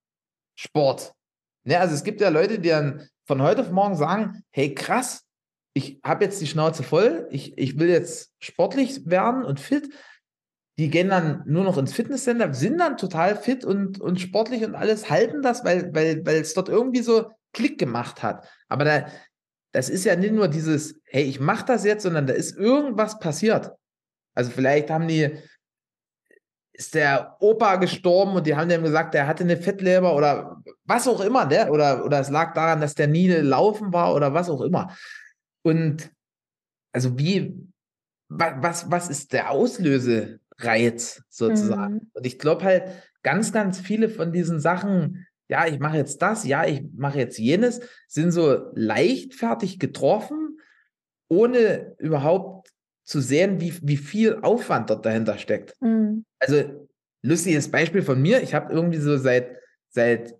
Sport. Ne, also es gibt ja Leute, die dann von heute auf morgen sagen, hey krass, ich habe jetzt die Schnauze voll, ich, ich will jetzt sportlich werden und fit die gehen dann nur noch ins Fitnesscenter, sind dann total fit und, und sportlich und alles, halten das, weil, weil, weil es dort irgendwie so Klick gemacht hat. Aber da, das ist ja nicht nur dieses, hey, ich mache das jetzt, sondern da ist irgendwas passiert. Also vielleicht haben die, ist der Opa gestorben und die haben dem gesagt, der hatte eine Fettleber oder was auch immer, ne? Oder, oder es lag daran, dass der nie laufen war oder was auch immer. Und also wie, was, was ist der Auslöse, Reiz sozusagen. Mhm. Und ich glaube halt, ganz, ganz viele von diesen Sachen, ja, ich mache jetzt das, ja, ich mache jetzt jenes, sind so leichtfertig getroffen, ohne überhaupt zu sehen, wie, wie viel Aufwand dort dahinter steckt. Mhm. Also, lustiges Beispiel von mir, ich habe irgendwie so seit, seit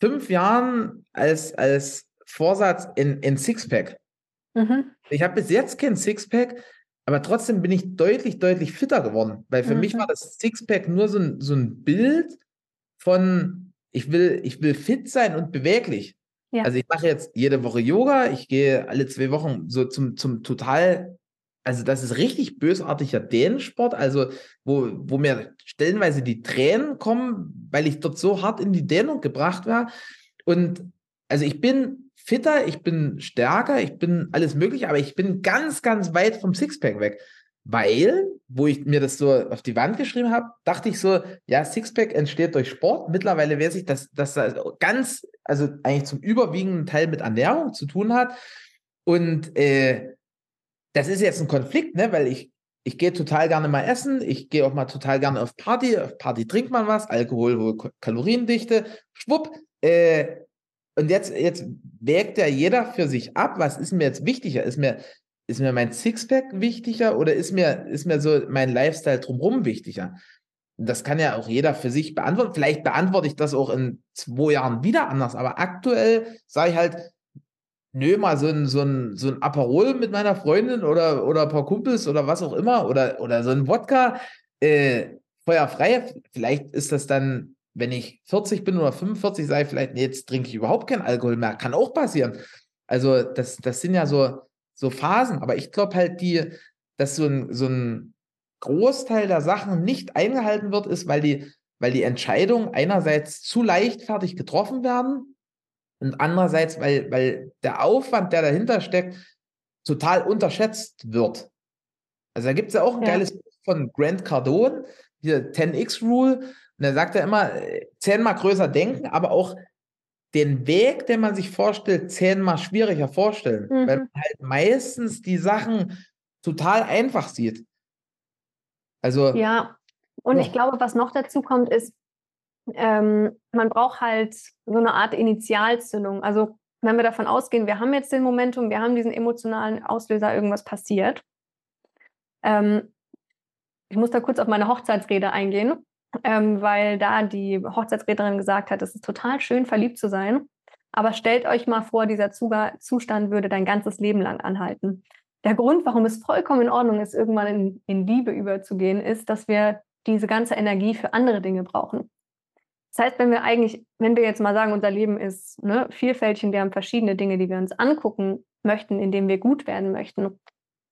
fünf Jahren als, als Vorsatz in, in Sixpack. Mhm. Ich habe bis jetzt kein Sixpack, aber trotzdem bin ich deutlich, deutlich fitter geworden. Weil für mhm. mich war das Sixpack nur so ein, so ein Bild von, ich will, ich will fit sein und beweglich. Ja. Also ich mache jetzt jede Woche Yoga, ich gehe alle zwei Wochen so zum, zum total, also das ist richtig bösartiger Dänensport, also wo, wo mir stellenweise die Tränen kommen, weil ich dort so hart in die Dehnung gebracht war. Und also ich bin fitter, ich bin stärker, ich bin alles mögliche, aber ich bin ganz, ganz weit vom Sixpack weg. Weil, wo ich mir das so auf die Wand geschrieben habe, dachte ich so, ja, Sixpack entsteht durch Sport. Mittlerweile weiß ich, dass das ganz, also eigentlich zum überwiegenden Teil mit Ernährung zu tun hat. Und äh, das ist jetzt ein Konflikt, ne? weil ich, ich gehe total gerne mal essen, ich gehe auch mal total gerne auf Party, auf Party trinkt man was, Alkohol, hohe Kaloriendichte, schwupp, äh, und jetzt, jetzt wägt ja jeder für sich ab, was ist mir jetzt wichtiger? Ist mir, ist mir mein Sixpack wichtiger oder ist mir, ist mir so mein Lifestyle drumherum wichtiger? das kann ja auch jeder für sich beantworten. Vielleicht beantworte ich das auch in zwei Jahren wieder anders, aber aktuell sage ich halt, nö, mal so ein, so ein, so ein Aperol mit meiner Freundin oder, oder ein paar Kumpels oder was auch immer oder, oder so ein Wodka, äh, feuerfrei. Vielleicht ist das dann, wenn ich 40 bin oder 45, sage ich vielleicht, nee, jetzt trinke ich überhaupt keinen Alkohol mehr. Kann auch passieren. Also, das, das sind ja so, so Phasen, aber ich glaube halt, die, dass so ein, so ein Großteil der Sachen nicht eingehalten wird, ist, weil die, weil die Entscheidungen einerseits zu leichtfertig getroffen werden und andererseits, weil, weil der Aufwand, der dahinter steckt, total unterschätzt wird. Also da gibt es ja auch ein ja. geiles Buch von Grant Cardone, hier 10x Rule, und er sagt ja immer, zehnmal größer denken, aber auch den Weg, den man sich vorstellt, zehnmal schwieriger vorstellen, mhm. weil man halt meistens die Sachen total einfach sieht. Also. Ja, und ja. ich glaube, was noch dazu kommt, ist, ähm, man braucht halt so eine Art Initialzündung. Also, wenn wir davon ausgehen, wir haben jetzt den Momentum, wir haben diesen emotionalen Auslöser, irgendwas passiert. Ähm, ich muss da kurz auf meine Hochzeitsrede eingehen, ähm, weil da die Hochzeitsrednerin gesagt hat, es ist total schön, verliebt zu sein. Aber stellt euch mal vor, dieser Zustand würde dein ganzes Leben lang anhalten der Grund, warum es vollkommen in Ordnung ist, irgendwann in, in Liebe überzugehen, ist, dass wir diese ganze Energie für andere Dinge brauchen. Das heißt, wenn wir eigentlich, wenn wir jetzt mal sagen, unser Leben ist ne, vielfältig und wir haben verschiedene Dinge, die wir uns angucken möchten, in denen wir gut werden möchten,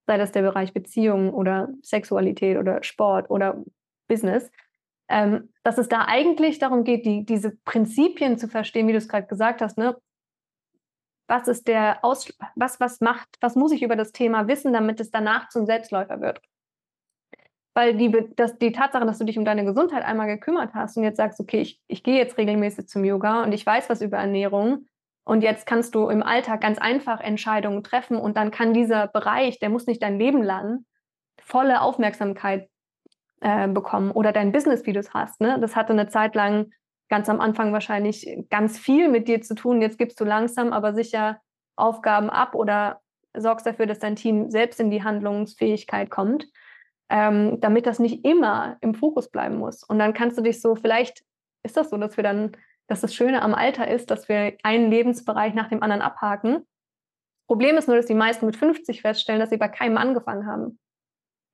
sei das der Bereich Beziehungen oder Sexualität oder Sport oder Business, ähm, dass es da eigentlich darum geht, die, diese Prinzipien zu verstehen, wie du es gerade gesagt hast, ne? was ist der Aus was, was macht, was muss ich über das Thema wissen, damit es danach zum Selbstläufer wird. Weil die, das, die Tatsache, dass du dich um deine Gesundheit einmal gekümmert hast und jetzt sagst, okay, ich, ich gehe jetzt regelmäßig zum Yoga und ich weiß was über Ernährung und jetzt kannst du im Alltag ganz einfach Entscheidungen treffen und dann kann dieser Bereich, der muss nicht dein Leben lang volle Aufmerksamkeit äh, bekommen oder dein Business, wie du es hast. Ne? Das hatte eine Zeit lang ganz am Anfang wahrscheinlich ganz viel mit dir zu tun. Jetzt gibst du langsam, aber sicher Aufgaben ab oder sorgst dafür, dass dein Team selbst in die Handlungsfähigkeit kommt, ähm, damit das nicht immer im Fokus bleiben muss. Und dann kannst du dich so, vielleicht ist das so, dass wir dann, dass das Schöne am Alter ist, dass wir einen Lebensbereich nach dem anderen abhaken. Problem ist nur, dass die meisten mit 50 feststellen, dass sie bei keinem angefangen haben,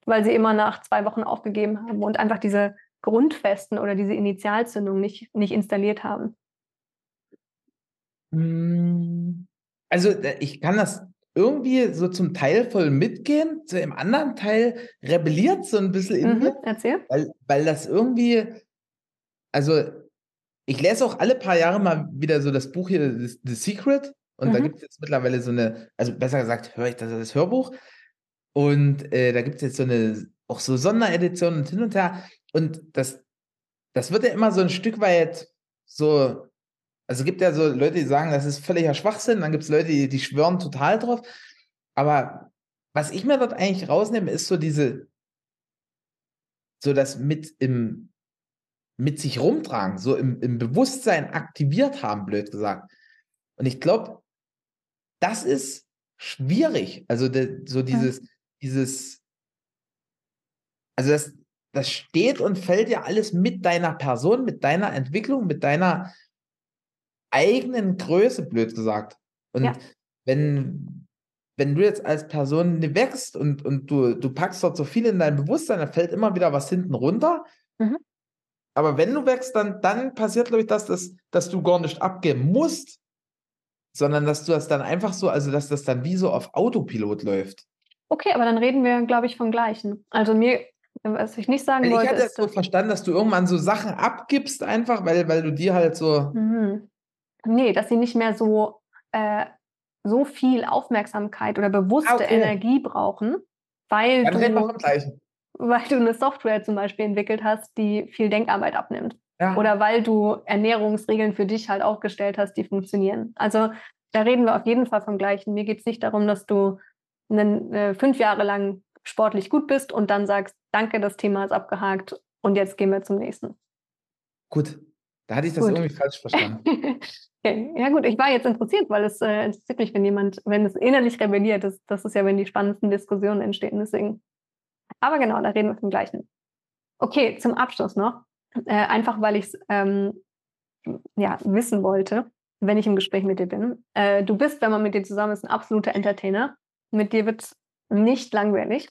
weil sie immer nach zwei Wochen aufgegeben haben und einfach diese Grundfesten oder diese Initialzündung nicht, nicht installiert haben? Hm, also ich kann das irgendwie so zum Teil voll mitgehen, zu dem anderen Teil rebelliert so ein bisschen in mhm, mir. Erzähl. Weil, weil das irgendwie, also ich lese auch alle paar Jahre mal wieder so das Buch hier, The, The Secret. Und mhm. da gibt es jetzt mittlerweile so eine, also besser gesagt, höre ich das, das Hörbuch. Und äh, da gibt es jetzt so eine, auch so Sonderedition und hin und her. Und das, das wird ja immer so ein Stück weit so, also es gibt ja so Leute, die sagen, das ist völliger Schwachsinn, dann gibt es Leute, die, die schwören total drauf. Aber was ich mir dort eigentlich rausnehme, ist so diese, so das mit im, mit sich rumtragen, so im, im Bewusstsein aktiviert haben, blöd gesagt. Und ich glaube, das ist schwierig. Also de, so dieses, ja. dieses, also das, das steht und fällt ja alles mit deiner Person, mit deiner Entwicklung, mit deiner eigenen Größe, blöd gesagt. Und ja. wenn, wenn du jetzt als Person wächst und, und du, du packst dort so viel in dein Bewusstsein, dann fällt immer wieder was hinten runter. Mhm. Aber wenn du wächst, dann, dann passiert, glaube ich, dass, das, dass du gar nicht abgeben musst, sondern dass du das dann einfach so, also dass das dann wie so auf Autopilot läuft. Okay, aber dann reden wir, glaube ich, vom Gleichen. Also mir was ich nicht sagen ich wollte. Ich hatte es so verstanden, dass du irgendwann so Sachen abgibst, einfach, weil, weil du dir halt so. Mhm. Nee, dass sie nicht mehr so, äh, so viel Aufmerksamkeit oder bewusste ah, okay. Energie brauchen, weil Dann du, weil du eine Software zum Beispiel entwickelt hast, die viel Denkarbeit abnimmt. Ja. Oder weil du Ernährungsregeln für dich halt aufgestellt hast, die funktionieren. Also da reden wir auf jeden Fall vom Gleichen. Mir geht es nicht darum, dass du einen, äh, fünf Jahre lang sportlich gut bist und dann sagst, danke, das Thema ist abgehakt und jetzt gehen wir zum nächsten. Gut, da hatte ich das gut. irgendwie falsch verstanden. <laughs> okay. Ja gut, ich war jetzt interessiert, weil es äh, interessiert mich, wenn jemand, wenn es innerlich rebelliert ist, das ist ja, wenn die spannendsten Diskussionen entstehen, deswegen. Aber genau, da reden wir vom Gleichen. Okay, zum Abschluss noch. Äh, einfach weil ich es ähm, ja, wissen wollte, wenn ich im Gespräch mit dir bin. Äh, du bist, wenn man mit dir zusammen ist, ein absoluter Entertainer. Mit dir wird es nicht langweilig.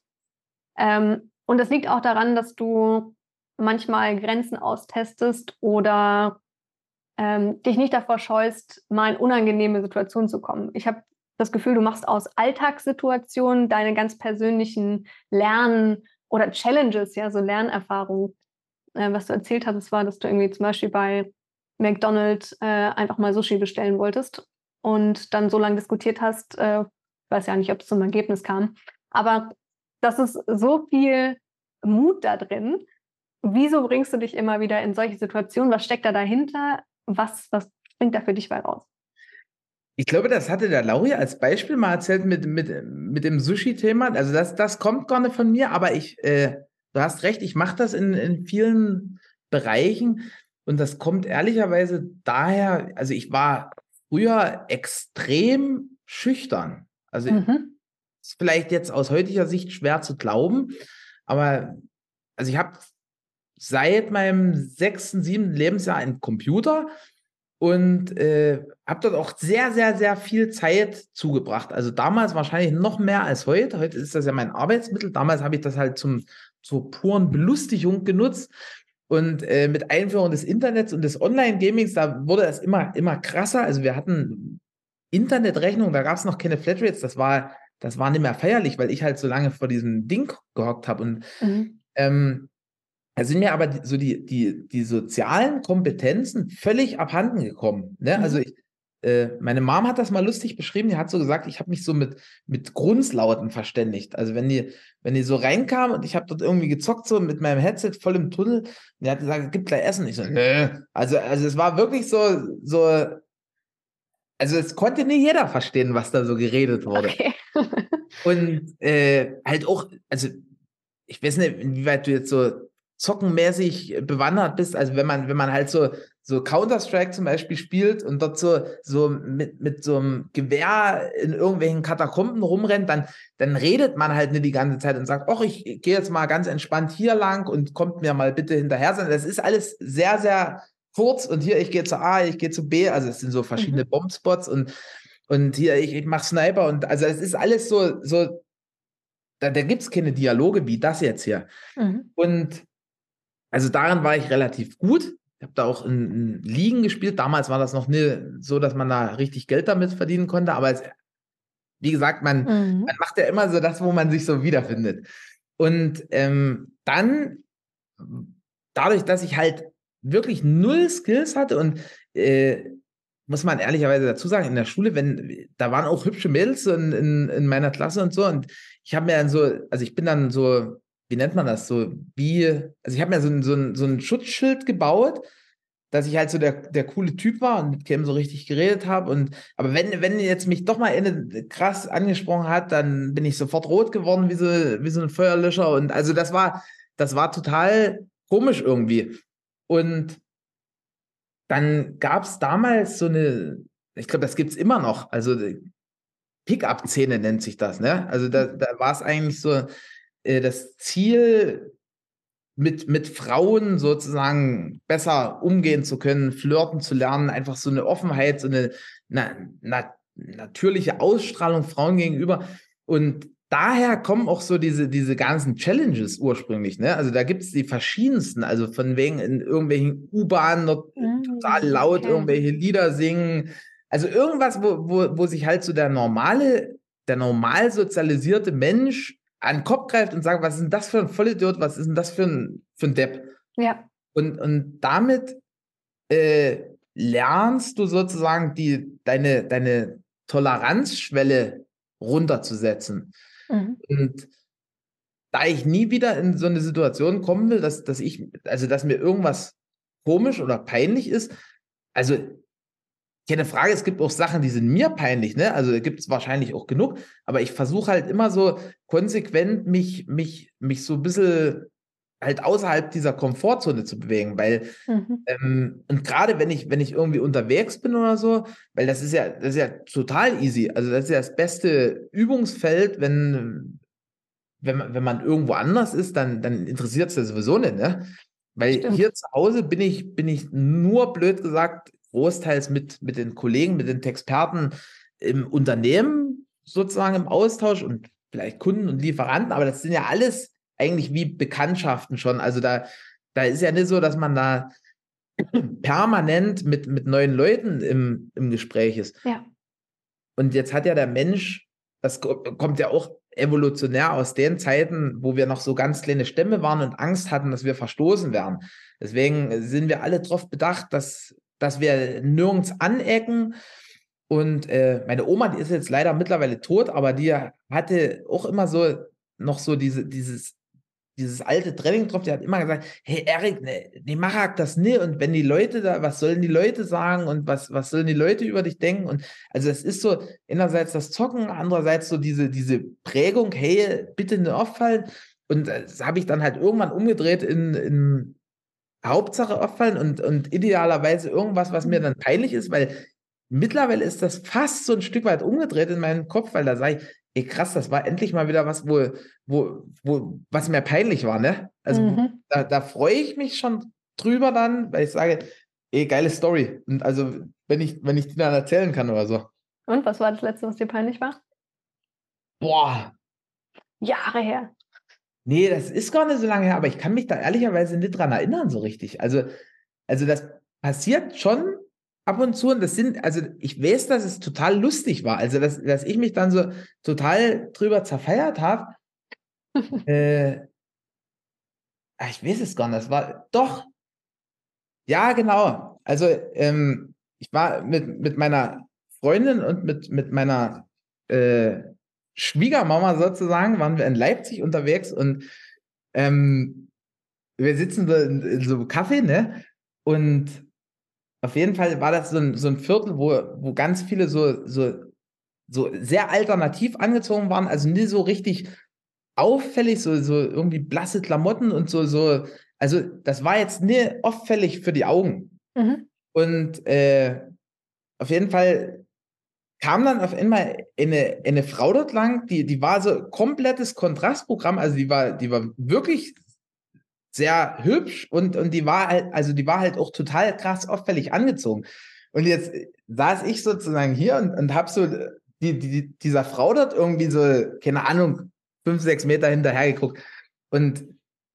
Ähm, und das liegt auch daran, dass du manchmal Grenzen austestest oder ähm, dich nicht davor scheust, mal in unangenehme Situationen zu kommen. Ich habe das Gefühl, du machst aus Alltagssituationen deine ganz persönlichen Lernen oder Challenges, ja, so Lernerfahrungen. Äh, was du erzählt hattest, war, dass du irgendwie zum Beispiel bei McDonald's äh, einfach mal Sushi bestellen wolltest und dann so lange diskutiert hast, äh, weiß ja nicht, ob es zum Ergebnis kam, aber das ist so viel Mut da drin. Wieso bringst du dich immer wieder in solche Situationen? Was steckt da dahinter? Was, was springt da für dich bei raus? Ich glaube, das hatte der Lauri als Beispiel mal erzählt mit, mit, mit dem Sushi-Thema. Also das, das kommt gar nicht von mir, aber ich, äh, du hast recht, ich mache das in, in vielen Bereichen und das kommt ehrlicherweise daher, also ich war früher extrem schüchtern. Also mhm. ist vielleicht jetzt aus heutiger Sicht schwer zu glauben, aber also ich habe seit meinem sechsten, siebten Lebensjahr einen Computer und äh, habe dort auch sehr, sehr, sehr viel Zeit zugebracht. Also damals wahrscheinlich noch mehr als heute. Heute ist das ja mein Arbeitsmittel. Damals habe ich das halt zum, zur puren Belustigung genutzt. Und äh, mit Einführung des Internets und des Online-Gamings, da wurde es immer, immer krasser. Also wir hatten Internetrechnung, da gab es noch keine Flatrates. Das war, das war nicht mehr feierlich, weil ich halt so lange vor diesem Ding gehockt habe. Und mhm. ähm, da sind mir aber so die, die, die sozialen Kompetenzen völlig abhanden gekommen. Ne? Mhm. Also ich, äh, meine Mom hat das mal lustig beschrieben, die hat so gesagt, ich habe mich so mit, mit Grunzlauten verständigt. Also wenn die, wenn die so reinkam und ich habe dort irgendwie gezockt, so mit meinem Headset voll im Tunnel, und die hat gesagt, gib gleich Essen. Ich so, nö. Also, also es war wirklich so, so, also es konnte nicht jeder verstehen, was da so geredet wurde. Okay. <laughs> und äh, halt auch, also ich weiß nicht, inwieweit du jetzt so zockenmäßig bewandert bist. Also wenn man, wenn man halt so, so Counter-Strike zum Beispiel spielt und dort so, so mit, mit so einem Gewehr in irgendwelchen Katakomben rumrennt, dann, dann redet man halt nicht die ganze Zeit und sagt, ach, ich gehe jetzt mal ganz entspannt hier lang und kommt mir mal bitte hinterher. Das ist alles sehr, sehr kurz und hier, ich gehe zu A, ich gehe zu B, also es sind so verschiedene mhm. Bombspots und, und hier, ich, ich mache Sniper und also es ist alles so, so da, da gibt es keine Dialoge wie das jetzt hier. Mhm. Und also daran war ich relativ gut. Ich habe da auch in, in, Ligen gespielt. Damals war das noch nie so, dass man da richtig Geld damit verdienen konnte. Aber es, wie gesagt, man, mhm. man macht ja immer so das, wo man sich so wiederfindet. Und ähm, dann, dadurch, dass ich halt wirklich null Skills hatte und äh, muss man ehrlicherweise dazu sagen, in der Schule, wenn, da waren auch hübsche Mädels in, in, in meiner Klasse und so. Und ich habe mir dann so, also ich bin dann so wie nennt man das so, wie, also ich habe mir so ein, so, ein, so ein Schutzschild gebaut, dass ich halt so der, der coole Typ war und mit Kim so richtig geredet habe. Und aber wenn, wenn jetzt mich doch mal krass angesprochen hat, dann bin ich sofort rot geworden, wie so, wie so ein Feuerlöscher. Und also das war, das war total komisch irgendwie. Und dann gab es damals so eine, ich glaube, das gibt es immer noch, also Pickup-Szene nennt sich das, ne? Also da, da war es eigentlich so, äh, das Ziel, mit, mit Frauen sozusagen besser umgehen zu können, flirten zu lernen, einfach so eine Offenheit, so eine na, na, natürliche Ausstrahlung Frauen gegenüber. Und daher kommen auch so diese, diese ganzen Challenges ursprünglich. Ne? Also da gibt es die verschiedensten, also von wegen in irgendwelchen U-Bahnen mhm, total laut okay. irgendwelche Lieder singen. Also irgendwas, wo, wo, wo sich halt so der normale, der normal sozialisierte Mensch an den Kopf greift und sagt, was ist denn das für ein Vollidiot, was ist denn das für ein, für ein Depp? Ja. Und, und damit äh, lernst du sozusagen die, deine, deine Toleranzschwelle runterzusetzen. Mhm. Und da ich nie wieder in so eine Situation kommen will, dass, dass ich, also dass mir irgendwas komisch oder peinlich ist, also keine Frage, es gibt auch Sachen, die sind mir peinlich, ne? Also gibt es wahrscheinlich auch genug, aber ich versuche halt immer so konsequent mich, mich, mich so ein bisschen halt außerhalb dieser Komfortzone zu bewegen, weil mhm. ähm, und gerade wenn ich wenn ich irgendwie unterwegs bin oder so, weil das ist ja das ist ja total easy, also das ist ja das beste Übungsfeld, wenn wenn man, wenn man irgendwo anders ist, dann, dann interessiert es ja sowieso nicht, ne? Weil Stimmt. hier zu Hause bin ich, bin ich nur blöd gesagt, großteils mit, mit den Kollegen, mit den Experten im Unternehmen sozusagen im Austausch und vielleicht Kunden und Lieferanten, aber das sind ja alles eigentlich wie Bekanntschaften schon. Also da, da ist ja nicht so, dass man da permanent mit, mit neuen Leuten im, im Gespräch ist. Ja. Und jetzt hat ja der Mensch, das ko- kommt ja auch evolutionär aus den Zeiten, wo wir noch so ganz kleine Stämme waren und Angst hatten, dass wir verstoßen werden. Deswegen sind wir alle darauf bedacht, dass, dass wir nirgends anecken. Und äh, meine Oma, die ist jetzt leider mittlerweile tot, aber die hatte auch immer so noch so diese, dieses, dieses alte Training drauf, die hat immer gesagt, hey Erik, ne, ne mach das nicht. Und wenn die Leute da, was sollen die Leute sagen und was, was sollen die Leute über dich denken? Und also es ist so einerseits das Zocken, andererseits so diese, diese Prägung, hey, bitte nicht auffallen. Und das habe ich dann halt irgendwann umgedreht in, in Hauptsache auffallen und, und idealerweise irgendwas, was mir dann peinlich ist, weil mittlerweile ist das fast so ein Stück weit umgedreht in meinem Kopf, weil da sage ich, ey krass, das war endlich mal wieder was, wo, wo, wo, was mir peinlich war, ne? Also Mhm. da, da freue ich mich schon drüber dann, weil ich sage, ey, geile Story. Und also, wenn ich, wenn ich die dann erzählen kann oder so. Und was war das letzte, was dir peinlich war? Boah, Jahre her. Nee, das ist gar nicht so lange her, aber ich kann mich da ehrlicherweise nicht dran erinnern, so richtig. Also, also das passiert schon ab und zu und das sind, also ich weiß, dass es total lustig war. Also, dass, dass ich mich dann so total drüber zerfeiert habe. <laughs> äh, ah, ich weiß es gar nicht. Das war doch. Ja, genau. Also, ähm, ich war mit, mit meiner Freundin und mit, mit meiner äh, Schwiegermama sozusagen, waren wir in Leipzig unterwegs und ähm, wir sitzen so in, in so einem Café, ne? Und auf jeden Fall war das so ein, so ein Viertel, wo, wo ganz viele so, so, so sehr alternativ angezogen waren, also nie so richtig auffällig, so, so irgendwie blasse Klamotten und so, so, also das war jetzt nie auffällig für die Augen. Mhm. Und äh, auf jeden Fall kam dann auf einmal eine, eine Frau dort lang, die, die war so komplettes Kontrastprogramm, also die war, die war wirklich sehr hübsch und, und die war halt, also die war halt auch total krass auffällig angezogen. Und jetzt saß ich sozusagen hier und, und hab so die, die, dieser Frau dort irgendwie so, keine Ahnung, fünf, sechs Meter hinterher geguckt. Und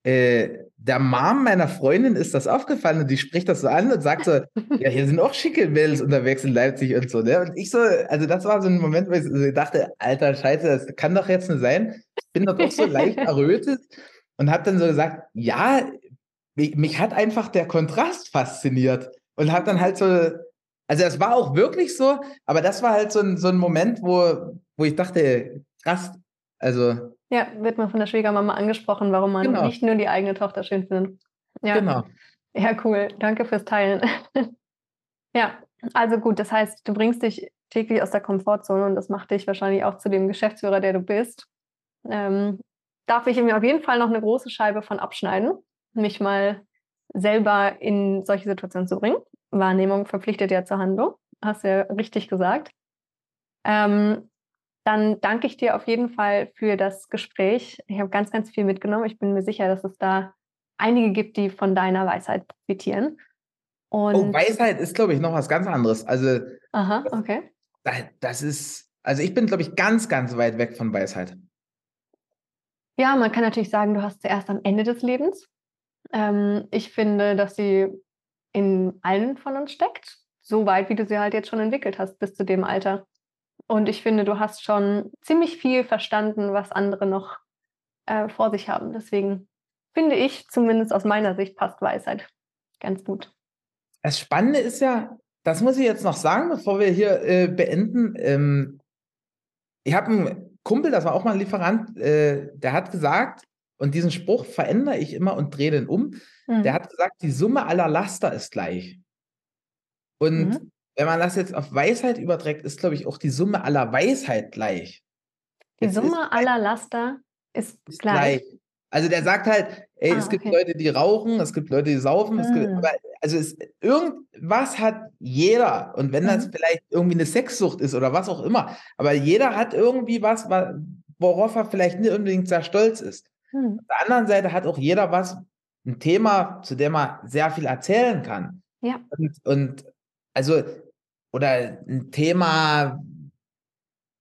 äh, der Mom meiner Freundin ist das aufgefallen und die spricht das so an und sagt so, <laughs> ja, hier sind auch schicke Mädels unterwegs in Leipzig und so, ne? Und ich so, also das war so ein Moment, wo ich so dachte, alter Scheiße, das kann doch jetzt nicht sein. Ich bin doch auch so leicht <laughs> errötet und habe dann so gesagt, ja, mich, mich hat einfach der Kontrast fasziniert und habe dann halt so, also es war auch wirklich so, aber das war halt so ein, so ein Moment, wo, wo ich dachte, krass, also Ja, wird man von der Schwiegermama angesprochen, warum man Genau. nicht nur die eigene Tochter schön findet. Ja, genau. ja cool. Danke fürs Teilen. <laughs> ja, also gut, das heißt, du bringst dich täglich aus der Komfortzone und das macht dich wahrscheinlich auch zu dem Geschäftsführer, der du bist. Ähm, darf ich mir auf jeden Fall noch eine große Scheibe von abschneiden, mich mal selber in solche Situationen zu bringen. Wahrnehmung verpflichtet ja zur Handlung, hast du ja richtig gesagt. Ähm, dann danke ich dir auf jeden Fall für das Gespräch. Ich habe ganz, ganz viel mitgenommen. Ich bin mir sicher, dass es da einige gibt, die von deiner Weisheit profitieren. Und, Oh, Weisheit ist, glaube ich, noch was ganz anderes. Also, aha, okay. da- das ist, also ich bin, glaube ich, ganz, ganz weit weg von Weisheit. Ja, man kann natürlich sagen, du hast zuerst am Ende des Lebens. Ähm, ich finde, dass sie in allen von uns steckt, so weit, wie du sie halt jetzt schon entwickelt hast bis zu dem Alter. Und ich finde, du hast schon ziemlich viel verstanden, was andere noch äh, vor sich haben. Deswegen finde ich, zumindest aus meiner Sicht, passt Weisheit ganz gut. Das Spannende ist ja, das muss ich jetzt noch sagen, bevor wir hier äh, beenden. Ähm, ich habe einen Kumpel, das war auch mal ein Lieferant, äh, der hat gesagt, und diesen Spruch verändere ich immer und drehe den um. Mhm. Der hat gesagt, die Summe aller Laster ist gleich. Und Mhm. Wenn man das jetzt auf Weisheit überträgt, ist, glaube ich, auch die Summe aller Weisheit gleich. Die Jetzt Summe aller Laster ist, ist gleich. gleich. Also der sagt halt, ey, Ah, es gibt okay. Leute, die rauchen, es gibt Leute, die saufen, es gibt, Mhm. aber also es, irgendwas hat jeder. Und wenn das Mhm. vielleicht irgendwie eine Sexsucht ist oder was auch immer, aber jeder hat irgendwie was, wa- worauf er vielleicht nicht unbedingt sehr stolz ist. Hm. Auf der anderen Seite hat auch jeder was, ein Thema, zu dem er sehr viel erzählen kann. Ja. Und, und also, oder ein Thema,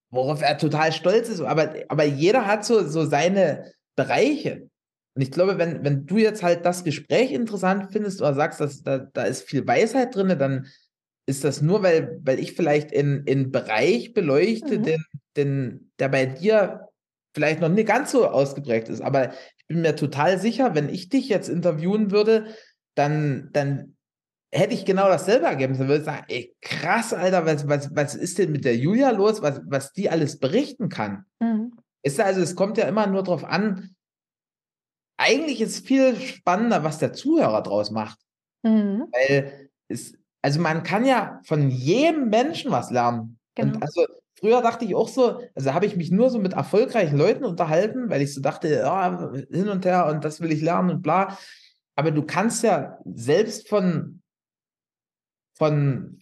worauf er total stolz ist, aber, aber jeder hat so, so seine Bereiche. Und ich glaube, wenn, wenn du jetzt halt das Gespräch interessant findest oder sagst, dass da, da ist viel Weisheit drin, dann ist das nur, weil, weil ich vielleicht in, in Bereich beleuchte, mhm. den, den, der bei dir vielleicht noch nicht ganz so ausgeprägt ist. Aber ich bin mir total sicher, wenn ich dich jetzt interviewen würde, dann, dann hätte ich genau dasselbe Ergebnis. Dann würde ich sagen, ey, krass, Alter, was, was, was ist denn mit der Julia los, was, was die alles berichten kann? Mhm. Ist also, es kommt ja immer nur darauf an, eigentlich ist viel spannender, was der Zuhörer draus macht. Mhm. Weil es, also man kann ja von jedem Menschen was lernen. Genau. Und also früher dachte ich auch so, also habe ich mich nur so mit erfolgreichen Leuten unterhalten, weil ich so dachte, ja, hin und her und das will ich lernen und bla. Aber du kannst ja selbst von, von,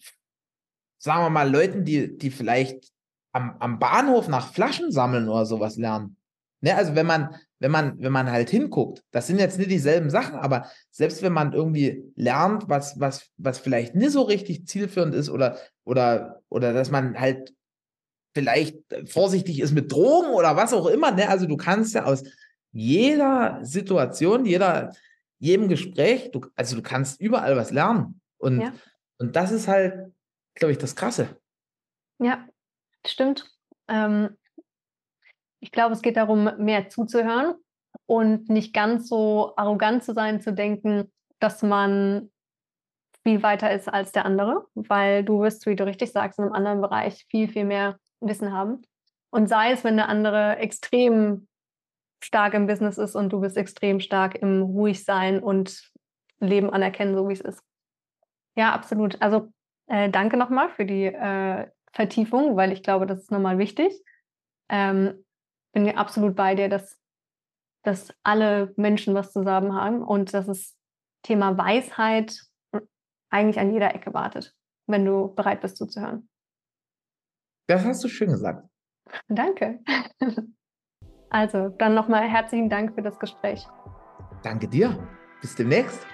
sagen wir mal, Leuten, die, die vielleicht am, am Bahnhof nach Flaschen sammeln oder sowas lernen. Ne, also wenn man, wenn man, wenn man halt hinguckt, das sind jetzt nicht dieselben Sachen, aber selbst wenn man irgendwie lernt, was, was, was vielleicht nicht so richtig zielführend ist oder, oder, oder dass man halt vielleicht vorsichtig ist mit Drogen oder was auch immer. Ne? Also du kannst ja aus jeder Situation, jeder, jedem Gespräch, du, also du kannst überall was lernen. Und, ja. Und das ist halt, glaube ich, das Krasse. Ja, stimmt. Ähm, ich glaube, es geht darum, mehr zuzuhören und nicht ganz so arrogant zu sein, zu denken, dass man viel weiter ist als der andere, weil du wirst, wie du richtig sagst, in einem anderen Bereich viel, viel mehr Wissen haben. Und sei es, wenn der andere extrem stark im Business ist und du bist extrem stark im Ruhigsein und Leben anerkennen, so wie es ist. Ja, absolut. Also äh, danke nochmal für die äh, Vertiefung, weil ich glaube, das ist nochmal wichtig. Ähm, bin mir absolut bei dir, dass, dass alle Menschen was zusammen haben und dass das Thema Weisheit eigentlich an jeder Ecke wartet, wenn du bereit bist zuzuhören. Das hast du schön gesagt. Danke. Also, dann nochmal herzlichen Dank für das Gespräch. Danke dir. Bis demnächst.